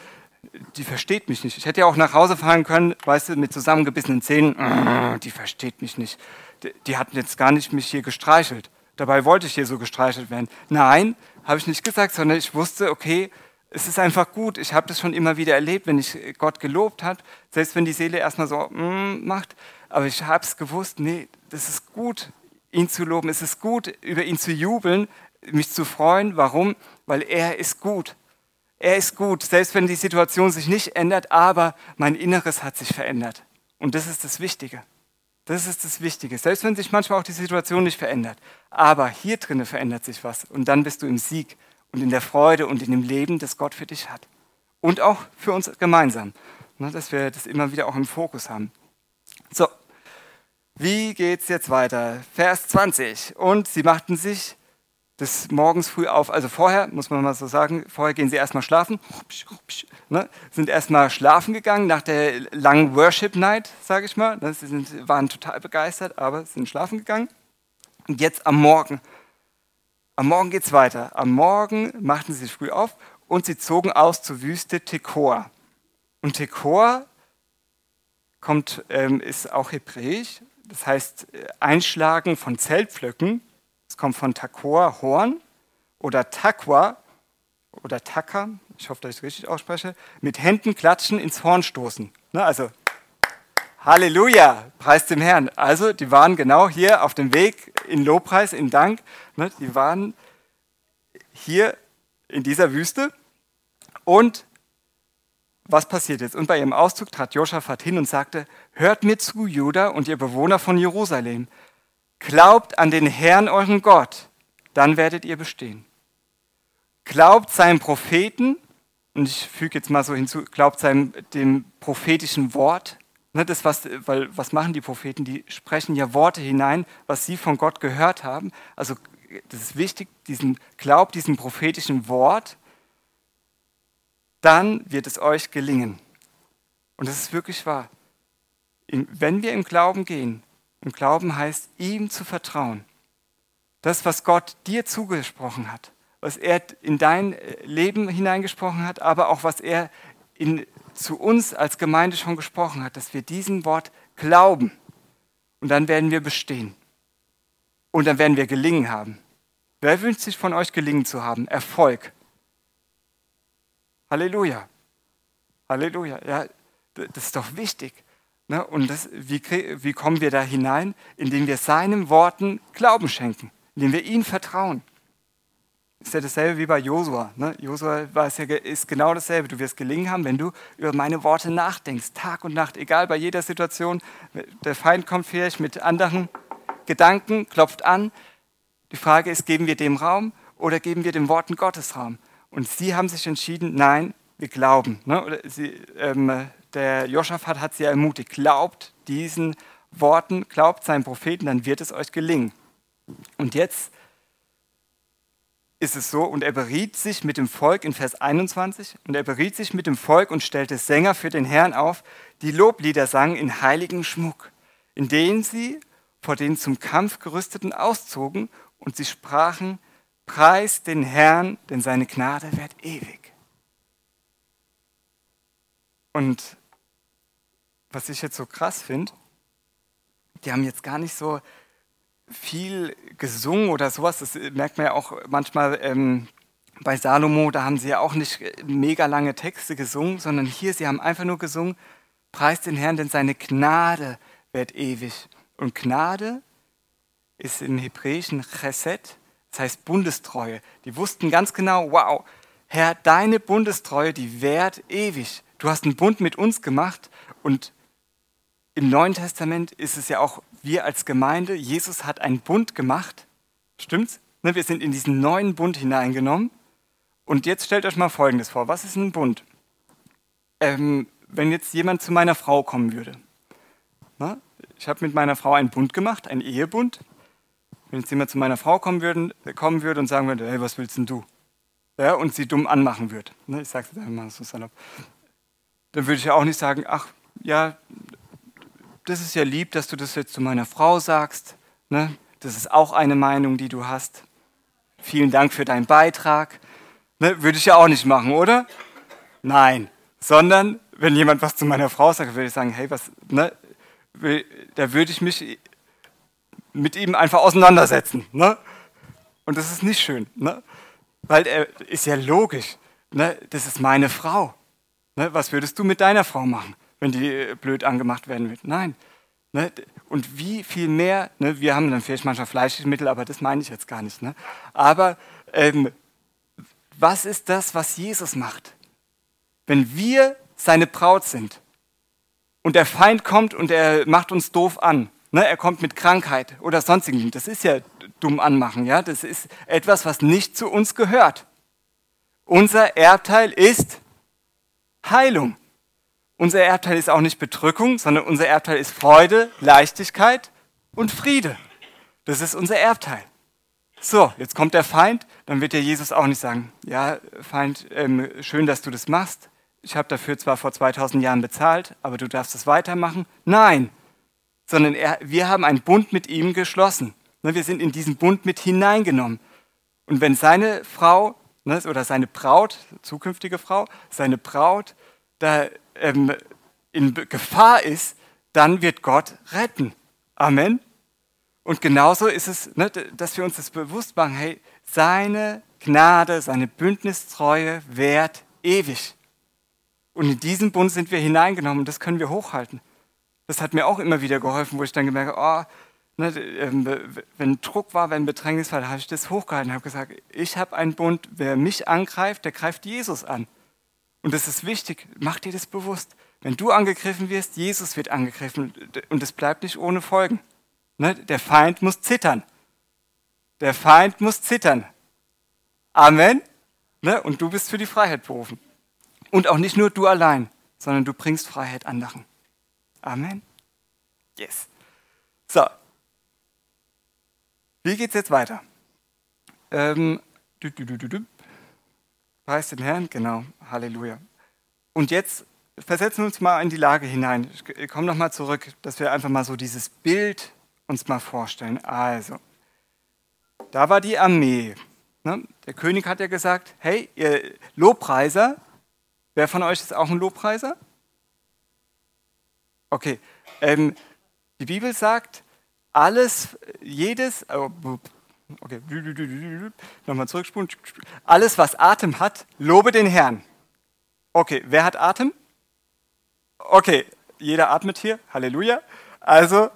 die versteht mich nicht. Ich hätte ja auch nach Hause fahren können, weißt du, mit zusammengebissenen Zähnen, äh, die versteht mich nicht. Die, die hatten jetzt gar nicht mich hier gestreichelt. Dabei wollte ich hier so gestreichelt werden. Nein, habe ich nicht gesagt, sondern ich wusste, okay, es ist einfach gut. Ich habe das schon immer wieder erlebt, wenn ich Gott gelobt habe, selbst wenn die Seele erstmal so mm, macht. Aber ich habe es gewusst, nee, das ist gut, ihn zu loben. Es ist gut, über ihn zu jubeln mich zu freuen. Warum? Weil er ist gut. Er ist gut, selbst wenn die Situation sich nicht ändert, aber mein Inneres hat sich verändert. Und das ist das Wichtige. Das ist das Wichtige. Selbst wenn sich manchmal auch die Situation nicht verändert. Aber hier drinnen verändert sich was. Und dann bist du im Sieg und in der Freude und in dem Leben, das Gott für dich hat. Und auch für uns gemeinsam. Ne, dass wir das immer wieder auch im Fokus haben. So, wie geht's jetzt weiter? Vers 20. Und sie machten sich des Morgens früh auf. Also vorher, muss man mal so sagen, vorher gehen sie erstmal schlafen, ne, sind erstmal schlafen gegangen nach der langen Worship Night, sage ich mal. Ne, sie sind, waren total begeistert, aber sind schlafen gegangen. Und jetzt am Morgen, am Morgen geht es weiter. Am Morgen machten sie sich früh auf und sie zogen aus zur Wüste Tekoa. Und Tekor kommt, ähm, ist auch hebräisch, das heißt äh, Einschlagen von Zeltpflöcken. Es kommt von Takor, Horn, oder Takwa, oder Taka, ich hoffe, dass ich es richtig ausspreche, mit Händen klatschen, ins Horn stoßen. Ne, also, Halleluja, preis dem Herrn. Also, die waren genau hier auf dem Weg in Lobpreis, in Dank. Ne, die waren hier in dieser Wüste und was passiert jetzt? Und bei ihrem Auszug trat Josaphat hin und sagte, hört mir zu, Juda und ihr Bewohner von Jerusalem, glaubt an den Herrn euren Gott, dann werdet ihr bestehen. Glaubt seinem Propheten, und ich füge jetzt mal so hinzu, glaubt seinem dem prophetischen Wort. Ne, das was, weil was machen die Propheten? Die sprechen ja Worte hinein, was sie von Gott gehört haben. Also das ist wichtig, diesen Glaubt diesem prophetischen Wort dann wird es euch gelingen. Und das ist wirklich wahr. Wenn wir im Glauben gehen, im Glauben heißt, ihm zu vertrauen. Das, was Gott dir zugesprochen hat, was er in dein Leben hineingesprochen hat, aber auch was er in, zu uns als Gemeinde schon gesprochen hat, dass wir diesem Wort glauben. Und dann werden wir bestehen. Und dann werden wir gelingen haben. Wer wünscht sich von euch gelingen zu haben? Erfolg. Halleluja. Halleluja. Ja, das ist doch wichtig. Ne? Und das, wie, wie kommen wir da hinein? Indem wir seinen Worten Glauben schenken, indem wir ihm vertrauen. Ist ja dasselbe wie bei Josua. Ne? Josua ja, ist genau dasselbe. Du wirst gelingen haben, wenn du über meine Worte nachdenkst, Tag und Nacht, egal bei jeder Situation. Der Feind kommt vielleicht mit anderen Gedanken, klopft an. Die Frage ist, geben wir dem Raum oder geben wir den Worten Gottes Raum? Und sie haben sich entschieden, nein, wir glauben. Ne? Sie, ähm, der Joschafat hat sie ermutigt, glaubt diesen Worten, glaubt seinen Propheten, dann wird es euch gelingen. Und jetzt ist es so, und er beriet sich mit dem Volk in Vers 21, und er beriet sich mit dem Volk und stellte Sänger für den Herrn auf, die Loblieder sangen in heiligen Schmuck, in denen sie vor den zum Kampf gerüsteten auszogen, und sie sprachen, Preis den Herrn, denn seine Gnade währt ewig. Und was ich jetzt so krass finde, die haben jetzt gar nicht so viel gesungen oder sowas. Das merkt man ja auch manchmal ähm, bei Salomo, da haben sie ja auch nicht mega lange Texte gesungen, sondern hier, sie haben einfach nur gesungen, preis den Herrn, denn seine Gnade wird ewig. Und Gnade ist im Hebräischen Chesed das heißt Bundestreue. Die wussten ganz genau, wow, Herr, deine Bundestreue, die währt ewig. Du hast einen Bund mit uns gemacht und im Neuen Testament ist es ja auch wir als Gemeinde, Jesus hat einen Bund gemacht. Stimmt's? Ne, wir sind in diesen neuen Bund hineingenommen. Und jetzt stellt euch mal Folgendes vor. Was ist ein Bund? Ähm, wenn jetzt jemand zu meiner Frau kommen würde. Na, ich habe mit meiner Frau einen Bund gemacht, einen Ehebund. Wenn jetzt jemand zu meiner Frau kommen würde, kommen würde und sagen würde, hey, was willst denn du? Ja, und sie dumm anmachen würde. Ne, ich sage es mal so salopp. Dann würde ich ja auch nicht sagen, ach, ja, das ist ja lieb, dass du das jetzt zu meiner Frau sagst. Ne? Das ist auch eine Meinung, die du hast. Vielen Dank für deinen Beitrag. Ne? Würde ich ja auch nicht machen, oder? Nein. Sondern, wenn jemand was zu meiner Frau sagt, würde ich sagen, hey, was, ne? Da würde ich mich mit ihm einfach auseinandersetzen. Ne? Und das ist nicht schön, ne? weil er ist ja logisch. Ne? Das ist meine Frau. Ne? Was würdest du mit deiner Frau machen, wenn die äh, blöd angemacht werden wird? Nein. Ne? Und wie viel mehr, ne? wir haben dann vielleicht manchmal Fleischmittel, aber das meine ich jetzt gar nicht. Ne? Aber ähm, was ist das, was Jesus macht? Wenn wir seine Braut sind und der Feind kommt und er macht uns doof an, Ne, er kommt mit Krankheit oder sonstigem. Das ist ja dumm anmachen, ja. Das ist etwas, was nicht zu uns gehört. Unser Erbteil ist Heilung. Unser Erbteil ist auch nicht Bedrückung, sondern unser Erbteil ist Freude, Leichtigkeit und Friede. Das ist unser Erbteil. So, jetzt kommt der Feind, dann wird dir Jesus auch nicht sagen, ja, Feind, ähm, schön, dass du das machst. Ich habe dafür zwar vor 2000 Jahren bezahlt, aber du darfst es weitermachen. Nein, sondern er, wir haben einen Bund mit ihm geschlossen. Ne, wir sind in diesen Bund mit hineingenommen. Und wenn seine Frau ne, oder seine Braut, zukünftige Frau, seine Braut da ähm, in Gefahr ist, dann wird Gott retten. Amen. Und genauso ist es, ne, dass wir uns das bewusst machen, hey, seine Gnade, seine Bündnistreue währt ewig. Und in diesen Bund sind wir hineingenommen das können wir hochhalten. Das hat mir auch immer wieder geholfen, wo ich dann gemerkt habe, oh, ne, ähm, wenn Druck war, wenn Bedrängnis war, habe ich das hochgehalten, habe gesagt, ich habe einen Bund, wer mich angreift, der greift Jesus an. Und das ist wichtig, mach dir das bewusst. Wenn du angegriffen wirst, Jesus wird angegriffen und es bleibt nicht ohne Folgen. Ne? Der Feind muss zittern. Der Feind muss zittern. Amen. Ne? Und du bist für die Freiheit berufen. Und auch nicht nur du allein, sondern du bringst Freiheit anderen. Amen. Yes. So. Wie geht's jetzt weiter? Ähm, Preis den Herrn, genau. Halleluja. Und jetzt versetzen wir uns mal in die Lage hinein. Ich komme nochmal zurück, dass wir einfach mal so dieses Bild uns mal vorstellen. Also, da war die Armee. Ne? Der König hat ja gesagt, hey, ihr Lobpreiser, wer von euch ist auch ein Lobpreiser? Okay, ähm, die Bibel sagt, alles, jedes, oh, okay, nochmal zurückspulen, alles, was Atem hat, lobe den Herrn. Okay, wer hat Atem? Okay, jeder atmet hier, Halleluja. Also,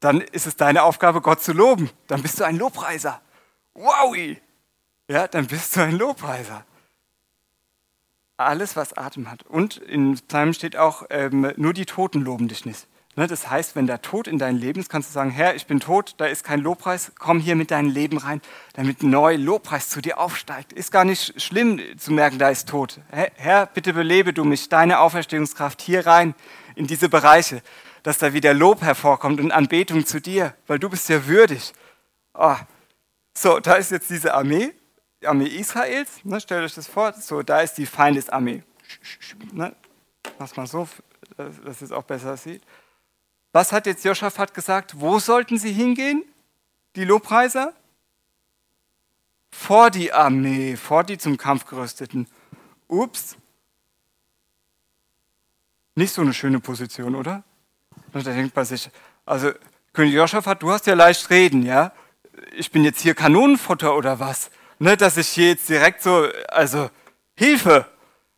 dann ist es deine Aufgabe, Gott zu loben. Dann bist du ein Lobpreiser. Wowi! Ja, dann bist du ein Lobpreiser. Alles, was Atem hat. Und in Psalmen steht auch, ähm, nur die Toten loben dich nicht. Ne, das heißt, wenn der Tod in dein Leben ist, kannst du sagen, Herr, ich bin tot, da ist kein Lobpreis, komm hier mit deinem Leben rein, damit neuer Lobpreis zu dir aufsteigt. Ist gar nicht schlimm zu merken, da ist Tod. Herr, bitte belebe du mich, deine Auferstehungskraft hier rein in diese Bereiche dass da wieder Lob hervorkommt und Anbetung zu dir, weil du bist ja würdig. Oh. So, da ist jetzt diese Armee, die Armee Israels, ne, stellt euch das vor, so, da ist die Feindesarmee. Ne, mach mal so, dass es auch besser sieht. Was hat jetzt Joschafat gesagt? Wo sollten sie hingehen, die Lobpreiser? Vor die Armee, vor die zum Kampf gerüsteten. Ups. Nicht so eine schöne Position, oder? Da denkt man sich, also König Joschafat, du hast ja leicht reden, ja? Ich bin jetzt hier Kanonenfutter oder was? Ne, dass ich hier jetzt direkt so, also Hilfe.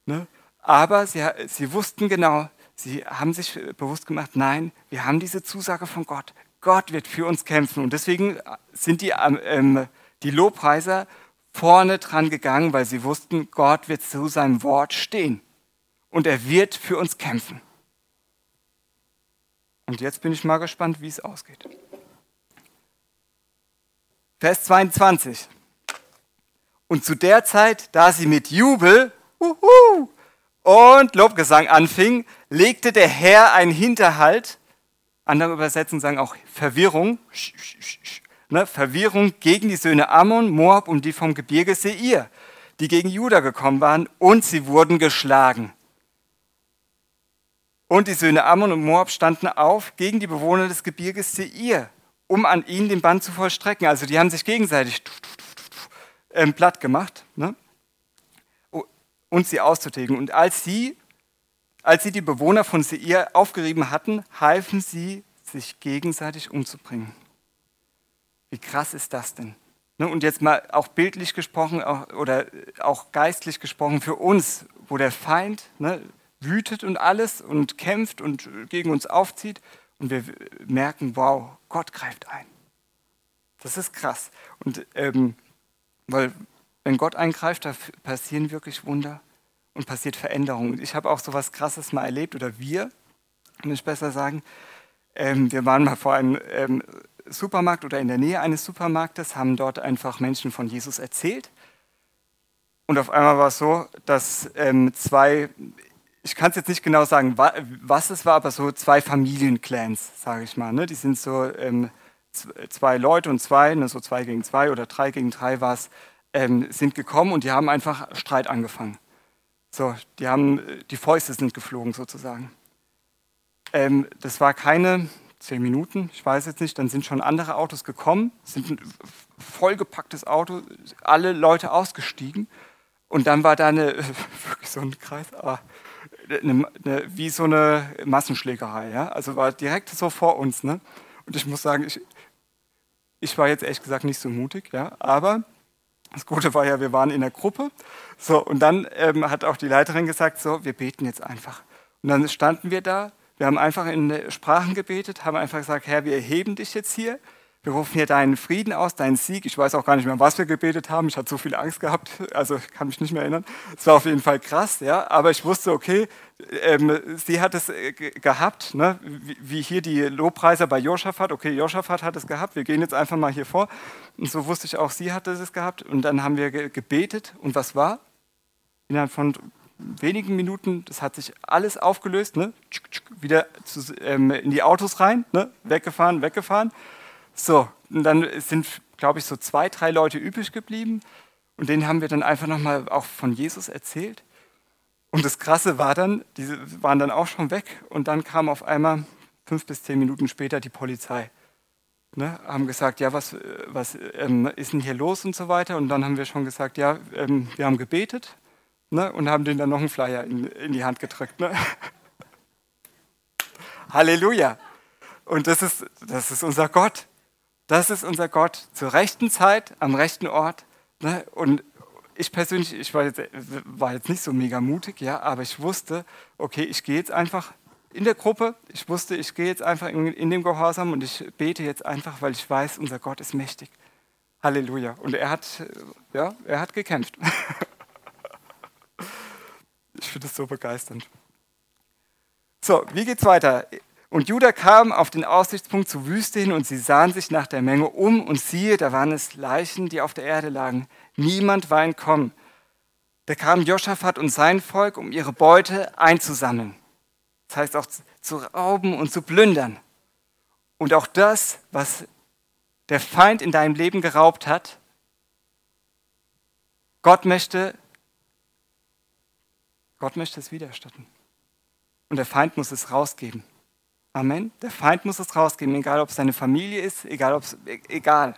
Ne? Aber sie, sie wussten genau, sie haben sich bewusst gemacht, nein, wir haben diese Zusage von Gott. Gott wird für uns kämpfen. Und deswegen sind die, ähm, die Lobpreiser vorne dran gegangen, weil sie wussten, Gott wird zu seinem Wort stehen. Und er wird für uns kämpfen. Und jetzt bin ich mal gespannt, wie es ausgeht. Vers 22. Und zu der Zeit, da sie mit Jubel uhu, und Lobgesang anfing, legte der Herr einen Hinterhalt, andere Übersetzungen sagen auch Verwirrung, ne, Verwirrung gegen die Söhne Ammon, Moab und die vom Gebirge Seir, die gegen Juda gekommen waren, und sie wurden geschlagen. Und die Söhne Ammon und Moab standen auf gegen die Bewohner des Gebirges Seir, um an ihnen den Bann zu vollstrecken. Also die haben sich gegenseitig ähm, platt gemacht ne? Und sie auszutilgen. Und als sie, als sie die Bewohner von Seir aufgerieben hatten, halfen sie, sich gegenseitig umzubringen. Wie krass ist das denn? Ne? Und jetzt mal auch bildlich gesprochen oder auch geistlich gesprochen für uns, wo der Feind, ne, wütet und alles und kämpft und gegen uns aufzieht. Und wir merken, wow, Gott greift ein. Das ist krass. Und ähm, weil wenn Gott eingreift, da passieren wirklich Wunder und passiert Veränderung. Ich habe auch so was Krasses mal erlebt, oder wir, muss ich besser sagen. Ähm, wir waren mal vor einem ähm, Supermarkt oder in der Nähe eines Supermarktes, haben dort einfach Menschen von Jesus erzählt. Und auf einmal war es so, dass ähm, zwei ich kann es jetzt nicht genau sagen, was es war, aber so zwei Familienclans, sage ich mal. Ne? Die sind so ähm, zwei Leute und zwei, ne, so zwei gegen zwei oder drei gegen drei war es, ähm, sind gekommen und die haben einfach Streit angefangen. So, die haben, die Fäuste sind geflogen sozusagen. Ähm, das war keine zehn Minuten, ich weiß jetzt nicht, dann sind schon andere Autos gekommen, sind ein vollgepacktes Auto, alle Leute ausgestiegen und dann war da eine, wirklich so ein Kreis, ah, eine, eine, wie so eine Massenschlägerei. Ja? Also war direkt so vor uns. Ne? Und ich muss sagen, ich, ich war jetzt ehrlich gesagt nicht so mutig, ja? aber das Gute war ja, wir waren in der Gruppe. So, und dann ähm, hat auch die Leiterin gesagt, so, wir beten jetzt einfach. Und dann standen wir da, wir haben einfach in Sprachen gebetet, haben einfach gesagt, Herr, wir erheben dich jetzt hier wir rufen hier deinen Frieden aus, deinen Sieg. Ich weiß auch gar nicht mehr, was wir gebetet haben. Ich hatte so viel Angst gehabt, also kann mich nicht mehr erinnern. Es war auf jeden Fall krass, ja. Aber ich wusste, okay, ähm, sie hat es äh, gehabt, ne? wie, wie, hier die Lobpreiser bei Josaphat. Okay, Josaphat hat es gehabt. Wir gehen jetzt einfach mal hier vor. Und so wusste ich auch, sie hatte es gehabt. Und dann haben wir gebetet. Und was war? Innerhalb von wenigen Minuten, das hat sich alles aufgelöst, ne? wieder zu, ähm, in die Autos rein, ne? weggefahren, weggefahren. So, und dann sind, glaube ich, so zwei, drei Leute übrig geblieben und denen haben wir dann einfach nochmal auch von Jesus erzählt. Und das Krasse war dann, die waren dann auch schon weg und dann kam auf einmal fünf bis zehn Minuten später die Polizei. Ne, haben gesagt, ja, was, was ähm, ist denn hier los und so weiter. Und dann haben wir schon gesagt, ja, ähm, wir haben gebetet ne, und haben denen dann noch einen Flyer in, in die Hand gedrückt. Ne? Halleluja. Und das ist, das ist unser Gott. Das ist unser Gott zur rechten Zeit, am rechten Ort. Ne? Und ich persönlich, ich war jetzt, war jetzt nicht so mega mutig, ja, aber ich wusste, okay, ich gehe jetzt einfach in der Gruppe. Ich wusste, ich gehe jetzt einfach in, in dem Gehorsam und ich bete jetzt einfach, weil ich weiß, unser Gott ist mächtig. Halleluja. Und er hat, ja, er hat gekämpft. ich finde es so begeisternd. So, wie geht's weiter? Und Judah kam auf den Aussichtspunkt zur Wüste hin und sie sahen sich nach der Menge um und siehe, da waren es Leichen, die auf der Erde lagen. Niemand war entkommen. Da kam Joschafat und sein Volk, um ihre Beute einzusammeln. Das heißt auch zu rauben und zu plündern. Und auch das, was der Feind in deinem Leben geraubt hat, Gott möchte, Gott möchte es widerstatten. Und der Feind muss es rausgeben. Amen. Der Feind muss es rausgeben, egal ob es deine Familie ist, egal ob es, egal.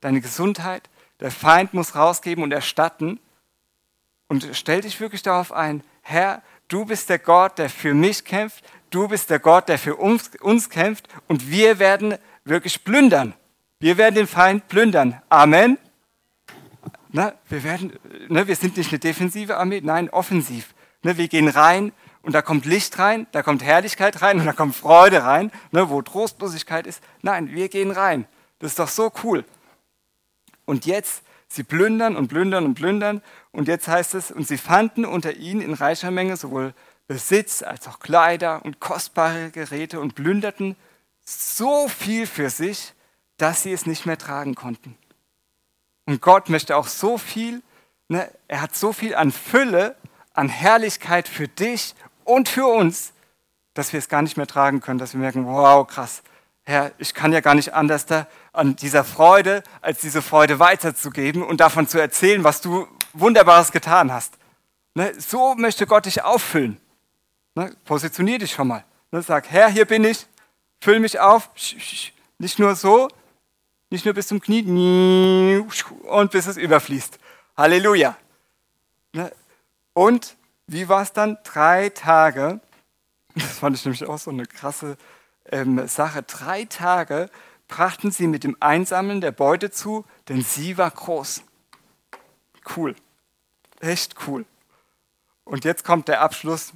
Deine Gesundheit. Der Feind muss rausgeben und erstatten. Und stell dich wirklich darauf ein, Herr, du bist der Gott, der für mich kämpft. Du bist der Gott, der für uns, uns kämpft. Und wir werden wirklich plündern. Wir werden den Feind plündern. Amen. Na, wir, werden, ne, wir sind nicht eine defensive Armee, nein, offensiv. Ne, wir gehen rein und da kommt Licht rein, da kommt Herrlichkeit rein und da kommt Freude rein, ne, wo Trostlosigkeit ist. Nein, wir gehen rein. Das ist doch so cool. Und jetzt, sie plündern und plündern und plündern. Und jetzt heißt es, und sie fanden unter ihnen in reicher Menge sowohl Besitz als auch Kleider und kostbare Geräte und plünderten so viel für sich, dass sie es nicht mehr tragen konnten. Und Gott möchte auch so viel, ne, er hat so viel an Fülle, an Herrlichkeit für dich und für uns, dass wir es gar nicht mehr tragen können, dass wir merken, wow, krass, Herr, ich kann ja gar nicht anders da an dieser Freude, als diese Freude weiterzugeben und davon zu erzählen, was du Wunderbares getan hast. Ne? So möchte Gott dich auffüllen. Ne? Positionier dich schon mal. Ne? Sag, Herr, hier bin ich, füll mich auf. Nicht nur so, nicht nur bis zum Knie und bis es überfließt. Halleluja. Ne? Und wie war es dann? Drei Tage, das fand ich nämlich auch so eine krasse ähm, Sache, drei Tage brachten sie mit dem Einsammeln der Beute zu, denn sie war groß. Cool, echt cool. Und jetzt kommt der Abschluss.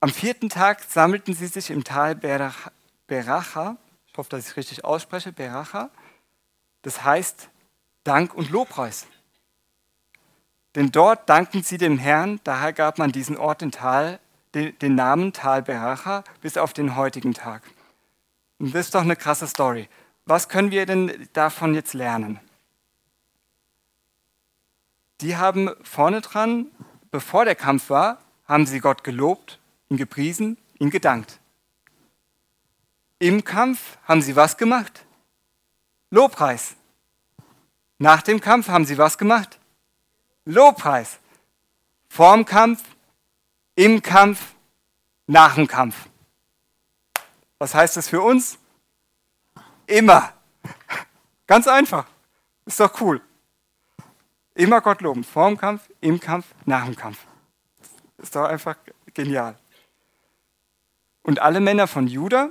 Am vierten Tag sammelten sie sich im Tal Beracha, ich hoffe, dass ich es richtig ausspreche, Beracha, das heißt Dank und Lobpreis. Denn dort danken sie dem Herrn, daher gab man diesen Ort den, Tal, den, den Namen Tal Beracha bis auf den heutigen Tag. Und das ist doch eine krasse Story. Was können wir denn davon jetzt lernen? Die haben vorne dran, bevor der Kampf war, haben sie Gott gelobt, ihn gepriesen, ihn gedankt. Im Kampf haben sie was gemacht? Lobpreis. Nach dem Kampf haben sie was gemacht? Lobpreis. Vorm Kampf, im Kampf, nach dem Kampf. Was heißt das für uns? Immer. Ganz einfach. Ist doch cool. Immer Gott loben. Vorm Kampf, im Kampf, nach dem Kampf. Ist doch einfach genial. Und alle Männer von Juda,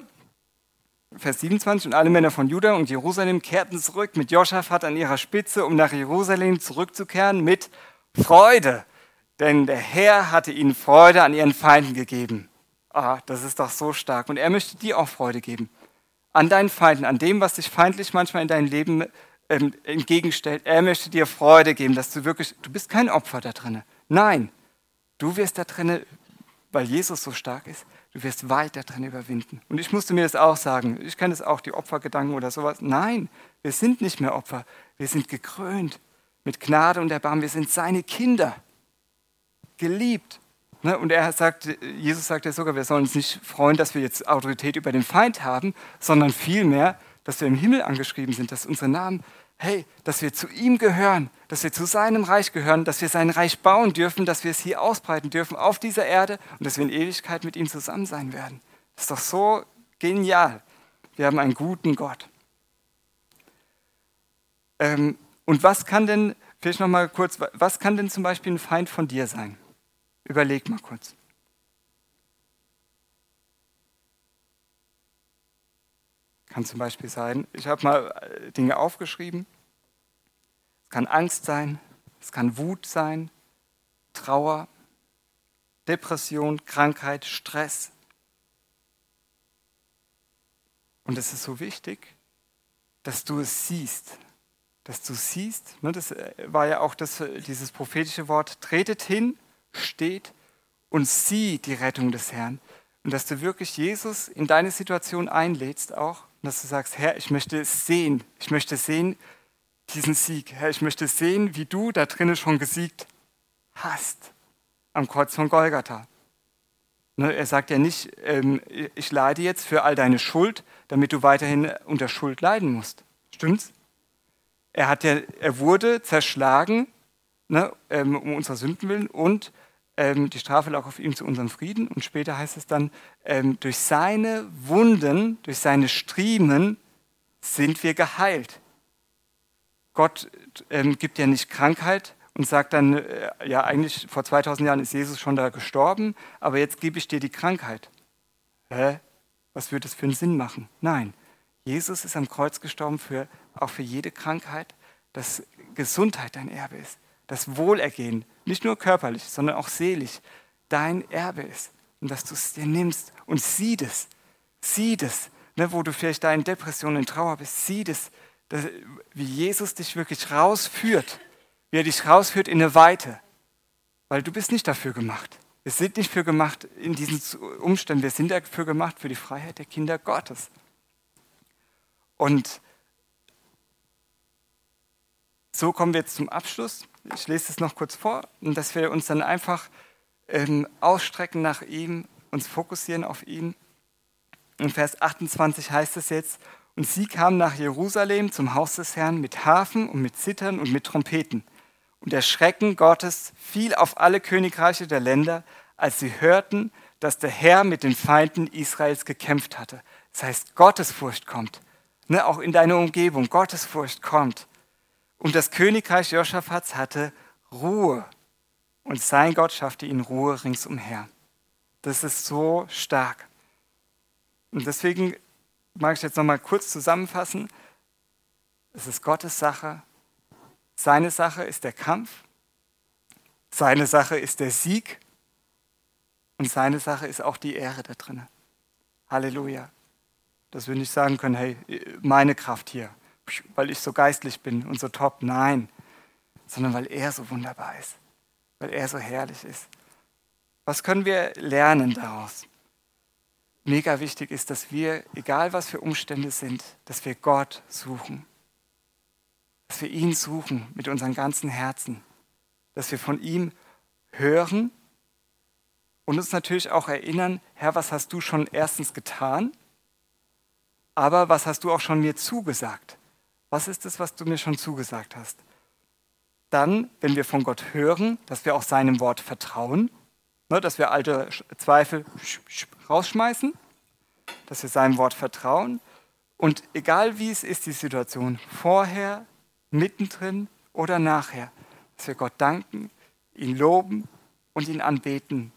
Vers 27, und alle Männer von Juda und Jerusalem kehrten zurück mit Joschafat an ihrer Spitze, um nach Jerusalem zurückzukehren mit Freude. Denn der Herr hatte ihnen Freude an ihren Feinden gegeben. Ah, das ist doch so stark. Und er möchte dir auch Freude geben. An deinen Feinden, an dem, was dich feindlich manchmal in dein Leben ähm, entgegenstellt. Er möchte dir Freude geben, dass du wirklich, du bist kein Opfer da drin. Nein, du wirst da drin, weil Jesus so stark ist, Du wirst weiter drin überwinden. Und ich musste mir das auch sagen. Ich kenne das auch, die Opfergedanken oder sowas. Nein, wir sind nicht mehr Opfer. Wir sind gekrönt mit Gnade und Erbarmen. Wir sind seine Kinder. Geliebt. Ne? Und er sagt, Jesus sagt ja sogar, wir sollen uns nicht freuen, dass wir jetzt Autorität über den Feind haben, sondern vielmehr, dass wir im Himmel angeschrieben sind, dass unsere Namen hey, dass wir zu ihm gehören, dass wir zu seinem Reich gehören, dass wir sein Reich bauen dürfen, dass wir es hier ausbreiten dürfen auf dieser Erde und dass wir in Ewigkeit mit ihm zusammen sein werden. Das ist doch so genial. Wir haben einen guten Gott. Ähm, und was kann denn, vielleicht nochmal kurz, was kann denn zum Beispiel ein Feind von dir sein? Überleg mal kurz. Kann zum Beispiel sein, ich habe mal äh, Dinge aufgeschrieben. Es kann Angst sein, es kann Wut sein, Trauer, Depression, Krankheit, Stress. Und es ist so wichtig, dass du es siehst. Dass du siehst, ne, das äh, war ja auch das, äh, dieses prophetische Wort, tretet hin, steht und sieh die Rettung des Herrn. Und dass du wirklich Jesus in deine Situation einlädst auch und dass du sagst, Herr, ich möchte sehen, ich möchte sehen diesen Sieg. Herr, ich möchte sehen, wie du da drinnen schon gesiegt hast am Kreuz von Golgatha. Ne, er sagt ja nicht, ähm, ich leide jetzt für all deine Schuld, damit du weiterhin unter Schuld leiden musst. Stimmt's? Er, hat ja, er wurde zerschlagen ne, ähm, um unsere Sünden willen und ähm, die Strafe lag auf ihm zu unserem Frieden. Und später heißt es dann, ähm, durch seine Wunden, durch seine Striemen sind wir geheilt. Gott ähm, gibt ja nicht Krankheit und sagt dann, äh, ja eigentlich vor 2000 Jahren ist Jesus schon da gestorben, aber jetzt gebe ich dir die Krankheit. Hä? Was würde das für einen Sinn machen? Nein, Jesus ist am Kreuz gestorben für, auch für jede Krankheit, dass Gesundheit dein Erbe ist das Wohlergehen, nicht nur körperlich, sondern auch seelisch, dein Erbe ist. Und dass du es dir nimmst und sieh es, sieh es, ne, wo du vielleicht da in Depression, in Trauer bist, sieh es, dass, wie Jesus dich wirklich rausführt, wie er dich rausführt in eine Weite. Weil du bist nicht dafür gemacht. Wir sind nicht für gemacht in diesen Umständen, wir sind dafür gemacht für die Freiheit der Kinder Gottes. Und so kommen wir jetzt zum Abschluss ich lese es noch kurz vor, und dass wir uns dann einfach ähm, ausstrecken nach ihm, uns fokussieren auf ihn. In Vers 28 heißt es jetzt, und sie kamen nach Jerusalem zum Haus des Herrn mit Hafen und mit Zittern und mit Trompeten. Und der Schrecken Gottes fiel auf alle Königreiche der Länder, als sie hörten, dass der Herr mit den Feinden Israels gekämpft hatte. Das heißt, Gottesfurcht kommt. Ne, auch in deine Umgebung, Gottesfurcht kommt. Und das Königreich Joschafats hatte Ruhe. Und sein Gott schaffte ihnen Ruhe ringsumher. Das ist so stark. Und deswegen mag ich jetzt nochmal kurz zusammenfassen. Es ist Gottes Sache. Seine Sache ist der Kampf. Seine Sache ist der Sieg. Und seine Sache ist auch die Ehre da drin. Halleluja. Dass wir nicht sagen können, hey, meine Kraft hier weil ich so geistlich bin und so top. Nein, sondern weil er so wunderbar ist, weil er so herrlich ist. Was können wir lernen daraus? Mega wichtig ist, dass wir, egal was für Umstände sind, dass wir Gott suchen. Dass wir ihn suchen mit unserem ganzen Herzen. Dass wir von ihm hören und uns natürlich auch erinnern, Herr, was hast du schon erstens getan? Aber was hast du auch schon mir zugesagt? Was ist es, was du mir schon zugesagt hast? Dann, wenn wir von Gott hören, dass wir auch seinem Wort vertrauen, ne, dass wir alte Zweifel rausschmeißen, dass wir seinem Wort vertrauen und egal wie es ist, die Situation, vorher, mittendrin oder nachher, dass wir Gott danken, ihn loben und ihn anbeten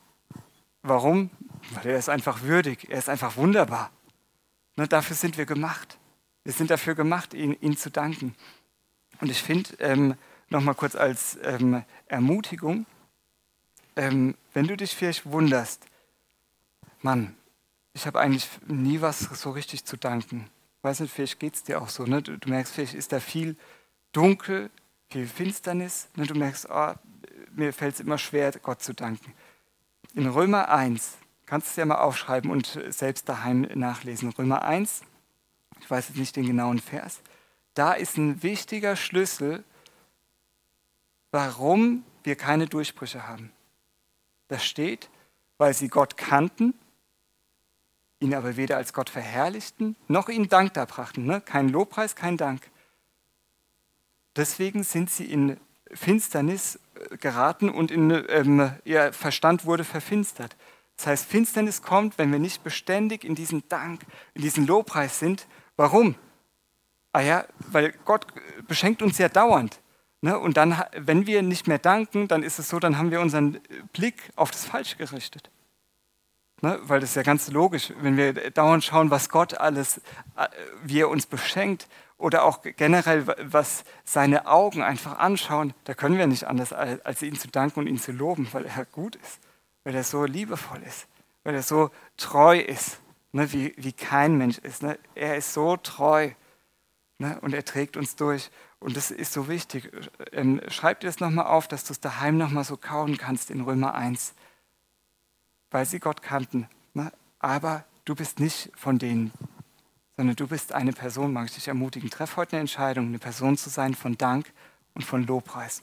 Warum? Weil er ist einfach würdig, er ist einfach wunderbar. Ne, dafür sind wir gemacht. Wir sind dafür gemacht, ihm, ihm zu danken. Und ich finde, ähm, nochmal kurz als ähm, Ermutigung, ähm, wenn du dich vielleicht wunderst, Mann, ich habe eigentlich nie was so richtig zu danken. Weiß nicht, vielleicht geht es dir auch so. Ne? Du, du, merkst, vielleicht ist da viel Dunkel, viel Finsternis. Ne? Du merkst, oh, mir fällt es immer schwer, Gott zu danken. In Römer 1, kannst du es ja mal aufschreiben und selbst daheim nachlesen. Römer 1, ich weiß jetzt nicht den genauen Vers, da ist ein wichtiger Schlüssel, warum wir keine Durchbrüche haben. Da steht, weil sie Gott kannten, ihn aber weder als Gott verherrlichten, noch ihm Dank darbrachten. Ne? Kein Lobpreis, kein Dank. Deswegen sind sie in Finsternis äh, geraten und in, ähm, ihr Verstand wurde verfinstert. Das heißt, Finsternis kommt, wenn wir nicht beständig in diesem Dank, in diesem Lobpreis sind. Warum? Ah ja, weil Gott beschenkt uns ja dauernd. Ne? Und dann, wenn wir nicht mehr danken, dann ist es so, dann haben wir unseren Blick auf das Falsche gerichtet. Ne? Weil das ist ja ganz logisch, wenn wir dauernd schauen, was Gott alles, äh, wie er uns beschenkt oder auch generell, was seine Augen einfach anschauen, da können wir nicht anders, als ihn zu danken und ihn zu loben, weil er gut ist, weil er so liebevoll ist, weil er so treu ist, ne? wie, wie kein Mensch ist. Ne? Er ist so treu ne? und er trägt uns durch. Und das ist so wichtig. Ähm, schreib dir das nochmal auf, dass du es daheim nochmal so kauen kannst in Römer 1 weil sie Gott kannten. Ne? Aber du bist nicht von denen, sondern du bist eine Person, mag ich dich ermutigen. Treff heute eine Entscheidung, eine Person zu sein von Dank und von Lobpreis.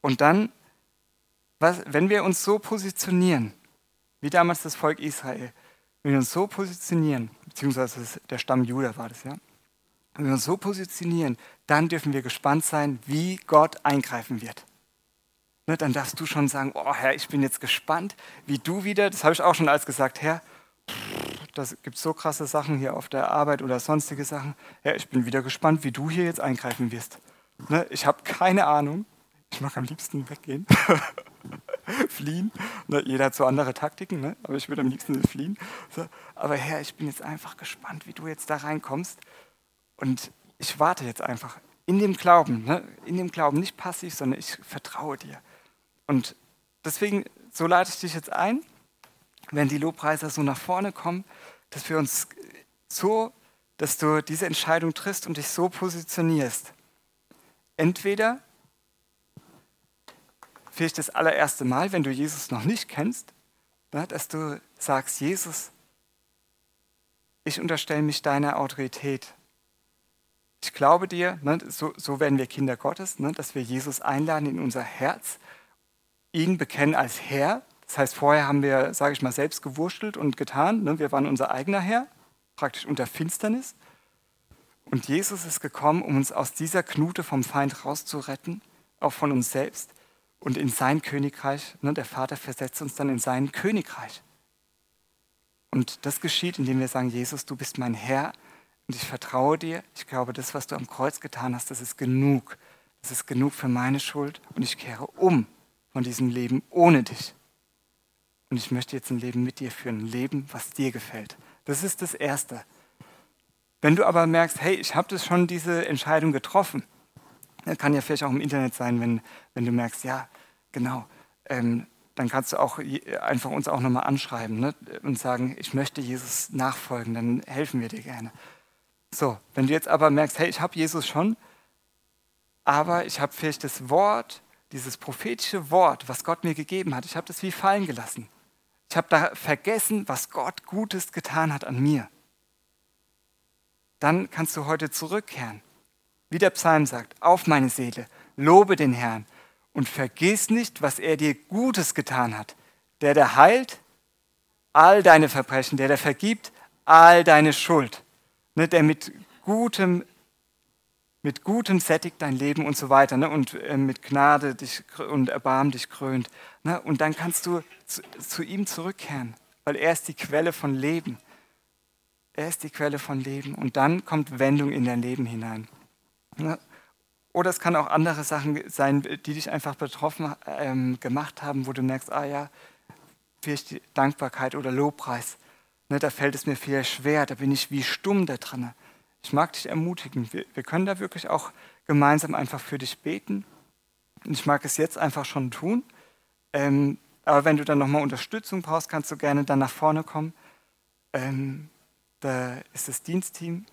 Und dann, was, wenn wir uns so positionieren, wie damals das Volk Israel, wenn wir uns so positionieren, beziehungsweise der Stamm Juda war das, ja, wenn wir uns so positionieren, dann dürfen wir gespannt sein, wie Gott eingreifen wird ne, dann darfst du schon sagen, oh Herr, ich bin jetzt gespannt, wie du wieder, das habe ich auch schon als gesagt, Herr, das gibt so krasse Sachen hier auf der Arbeit oder sonstige Sachen. Herr, ich bin wieder gespannt, wie du hier jetzt eingreifen wirst. Ne, ich habe keine Ahnung. Ich mag am liebsten weggehen, fliehen. Ne, jeder hat so andere Taktiken, ne? aber ich würde am liebsten fliehen. So, aber Herr, ich bin jetzt einfach gespannt, wie du jetzt da reinkommst. Und ich warte jetzt einfach in dem Glauben, ne? in dem Glauben, nicht passiv, sondern ich vertraue dir. Und deswegen, so lade ich dich jetzt ein, wenn die Lobpreiser so nach vorne kommen, dass wir uns so, dass du diese Entscheidung triffst und dich so positionierst. Entweder vielleicht das allererste Mal, wenn du Jesus noch nicht kennst, ne, dass du sagst, Jesus, ich unterstelle mich deiner Autorität. Ich glaube dir, ne, so, so werden wir Kinder Gottes, ne, dass wir Jesus einladen in unser Herz ihn bekennen als Herr. Das heißt, vorher haben wir, sage ich mal, selbst gewurschtelt und getan. Wir waren unser eigener Herr, praktisch unter Finsternis. Und Jesus ist gekommen, um uns aus dieser Knute vom Feind rauszuretten, auch von uns selbst und in sein Königreich. Ne? Der Vater versetzt uns dann in sein Königreich. Und das geschieht, indem wir sagen, Jesus, du bist mein Herr und ich vertraue dir. Ich glaube, das, was du am Kreuz getan hast, das ist genug. Das ist genug für meine Schuld und ich kehre um von diesem Leben ohne dich. Und ich möchte jetzt ein Leben mit dir führen, ein Leben, was dir gefällt. Das ist das Erste. Wenn du aber merkst, hey, ich habe das schon diese Entscheidung getroffen, kann ja vielleicht auch im Internet sein, wenn, wenn du merkst, ja, genau, ähm, dann kannst du auch einfach uns auch nochmal anschreiben ne, und sagen, ich möchte Jesus nachfolgen, dann helfen wir dir gerne. So, wenn du jetzt aber merkst, hey, ich habe Jesus schon, aber ich habe vielleicht das Wort dieses prophetische Wort, was Gott mir gegeben hat, ich habe das wie fallen gelassen. Ich habe da vergessen, was Gott Gutes getan hat an mir. Dann kannst du heute zurückkehren. Wie der Psalm sagt, auf meine Seele, lobe den Herrn und vergiss nicht, was er dir Gutes getan hat. Der, der heilt all deine Verbrechen, der, der vergibt all deine Schuld, ne, der mit gutem mit Gutem sättigt dein Leben und so weiter ne? und äh, mit Gnade dich und Erbarm dich krönt. Ne? Und dann kannst du zu, zu, ihm zurückkehren, weil er ist die Quelle von Leben. Er ist die Quelle von Leben und dann kommt Wendung in dein Leben hinein. Ne? Oder es kann auch andere Sachen sein, die dich einfach betroffen ähm, gemacht haben, wo du merkst, ah ja, vielleicht die Dankbarkeit oder Lobpreis. Ne, da fällt es mir viel schwer, da bin ich wie stumm da drin. Ich mag dich ermutigen. Wir, wir können da wirklich auch gemeinsam einfach für dich beten. Und ich mag es jetzt einfach schon tun. Ähm, aber wenn du dann nochmal Unterstützung brauchst, kannst du gerne dann nach vorne kommen. Ähm, da ist das Dienstteam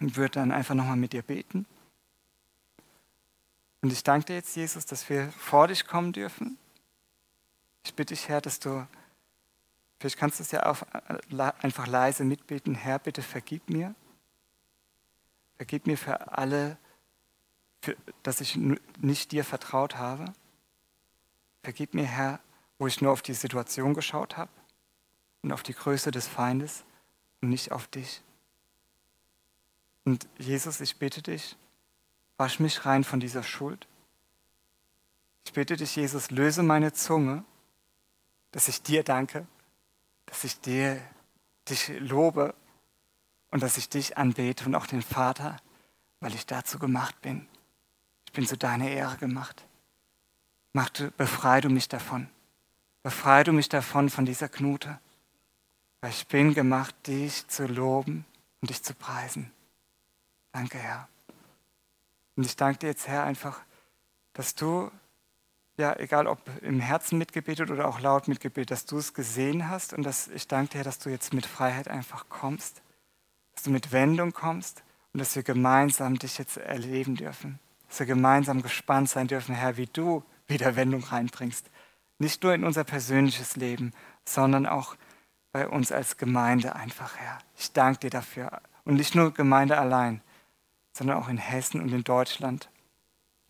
und wird dann einfach nochmal mit dir beten. Und ich danke dir jetzt, Jesus, dass wir vor dich kommen dürfen. Ich bitte dich, Herr, dass du, vielleicht kannst du es ja auch äh, einfach leise mitbeten, Herr, bitte vergib mir. Vergib mir für alle, für, dass ich nicht dir vertraut habe. Vergib mir, Herr, wo ich nur auf die Situation geschaut habe und auf die Größe des Feindes und nicht auf dich. Und Jesus, ich bitte dich, wasch mich rein von dieser Schuld. Ich bitte dich, Jesus, löse meine Zunge, dass ich dir danke, dass ich dir dich lobe und dass ich dich anbete und auch den Vater, weil ich dazu gemacht bin. Ich bin zu deiner Ehre gemacht. Mach du, befrei du mich davon. Befrei du mich davon, von dieser Knute. Weil ich bin gemacht, dich zu loben und dich zu preisen. Danke, Herr. Und ich danke dir jetzt, Herr, einfach, dass du, ja, egal ob im Herzen mitgebetet oder auch laut mitgebetet, dass du es gesehen hast und dass ich danke dir, dass du jetzt mit Freiheit einfach kommst dass du mit Wendung kommst und dass wir gemeinsam dich jetzt erleben dürfen. Dass wir gemeinsam gespannt sein dürfen, Herr, wie du wieder Wendung reinbringst. Nicht nur in unser persönliches Leben, sondern auch bei uns als Gemeinde einfach, Herr. Ich danke dir dafür. Und nicht nur Gemeinde allein, sondern auch in Hessen und in Deutschland,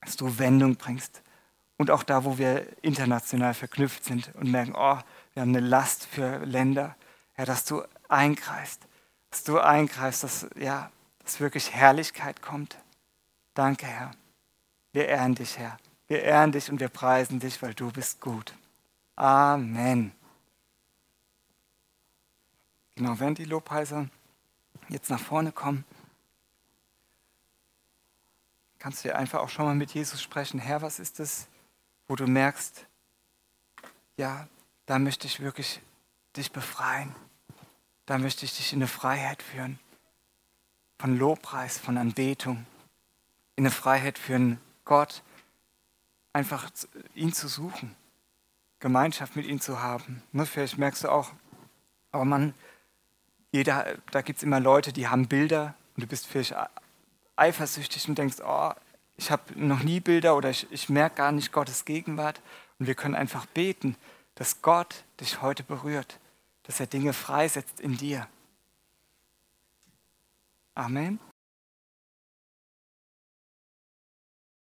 dass du Wendung bringst. Und auch da, wo wir international verknüpft sind und merken, oh, wir haben eine Last für Länder, Herr, dass du eingreifst, dass du eingreifst, dass, ja, dass wirklich Herrlichkeit kommt. Danke, Herr. Wir ehren dich, Herr. Wir ehren dich und wir preisen dich, weil du bist gut. Amen. Genau, während die Lobheiser jetzt nach vorne kommen, kannst du dir einfach auch schon mal mit Jesus sprechen. Herr, was ist es, wo du merkst, ja, da möchte ich wirklich dich befreien. Da möchte ich dich in eine Freiheit führen. Von Lobpreis, von Anbetung. In eine Freiheit führen, Gott einfach ihn zu suchen. Gemeinschaft mit ihm zu haben. Ne, vielleicht merkst du auch, aber man, jeder, da gibt es immer Leute, die haben Bilder und du bist vielleicht eifersüchtig und denkst, oh, ich habe noch nie Bilder oder ich, ich merke gar nicht Gottes Gegenwart. Und wir können einfach beten, dass Gott dich heute berührt dass er Dinge freisetzt in dir. Amen.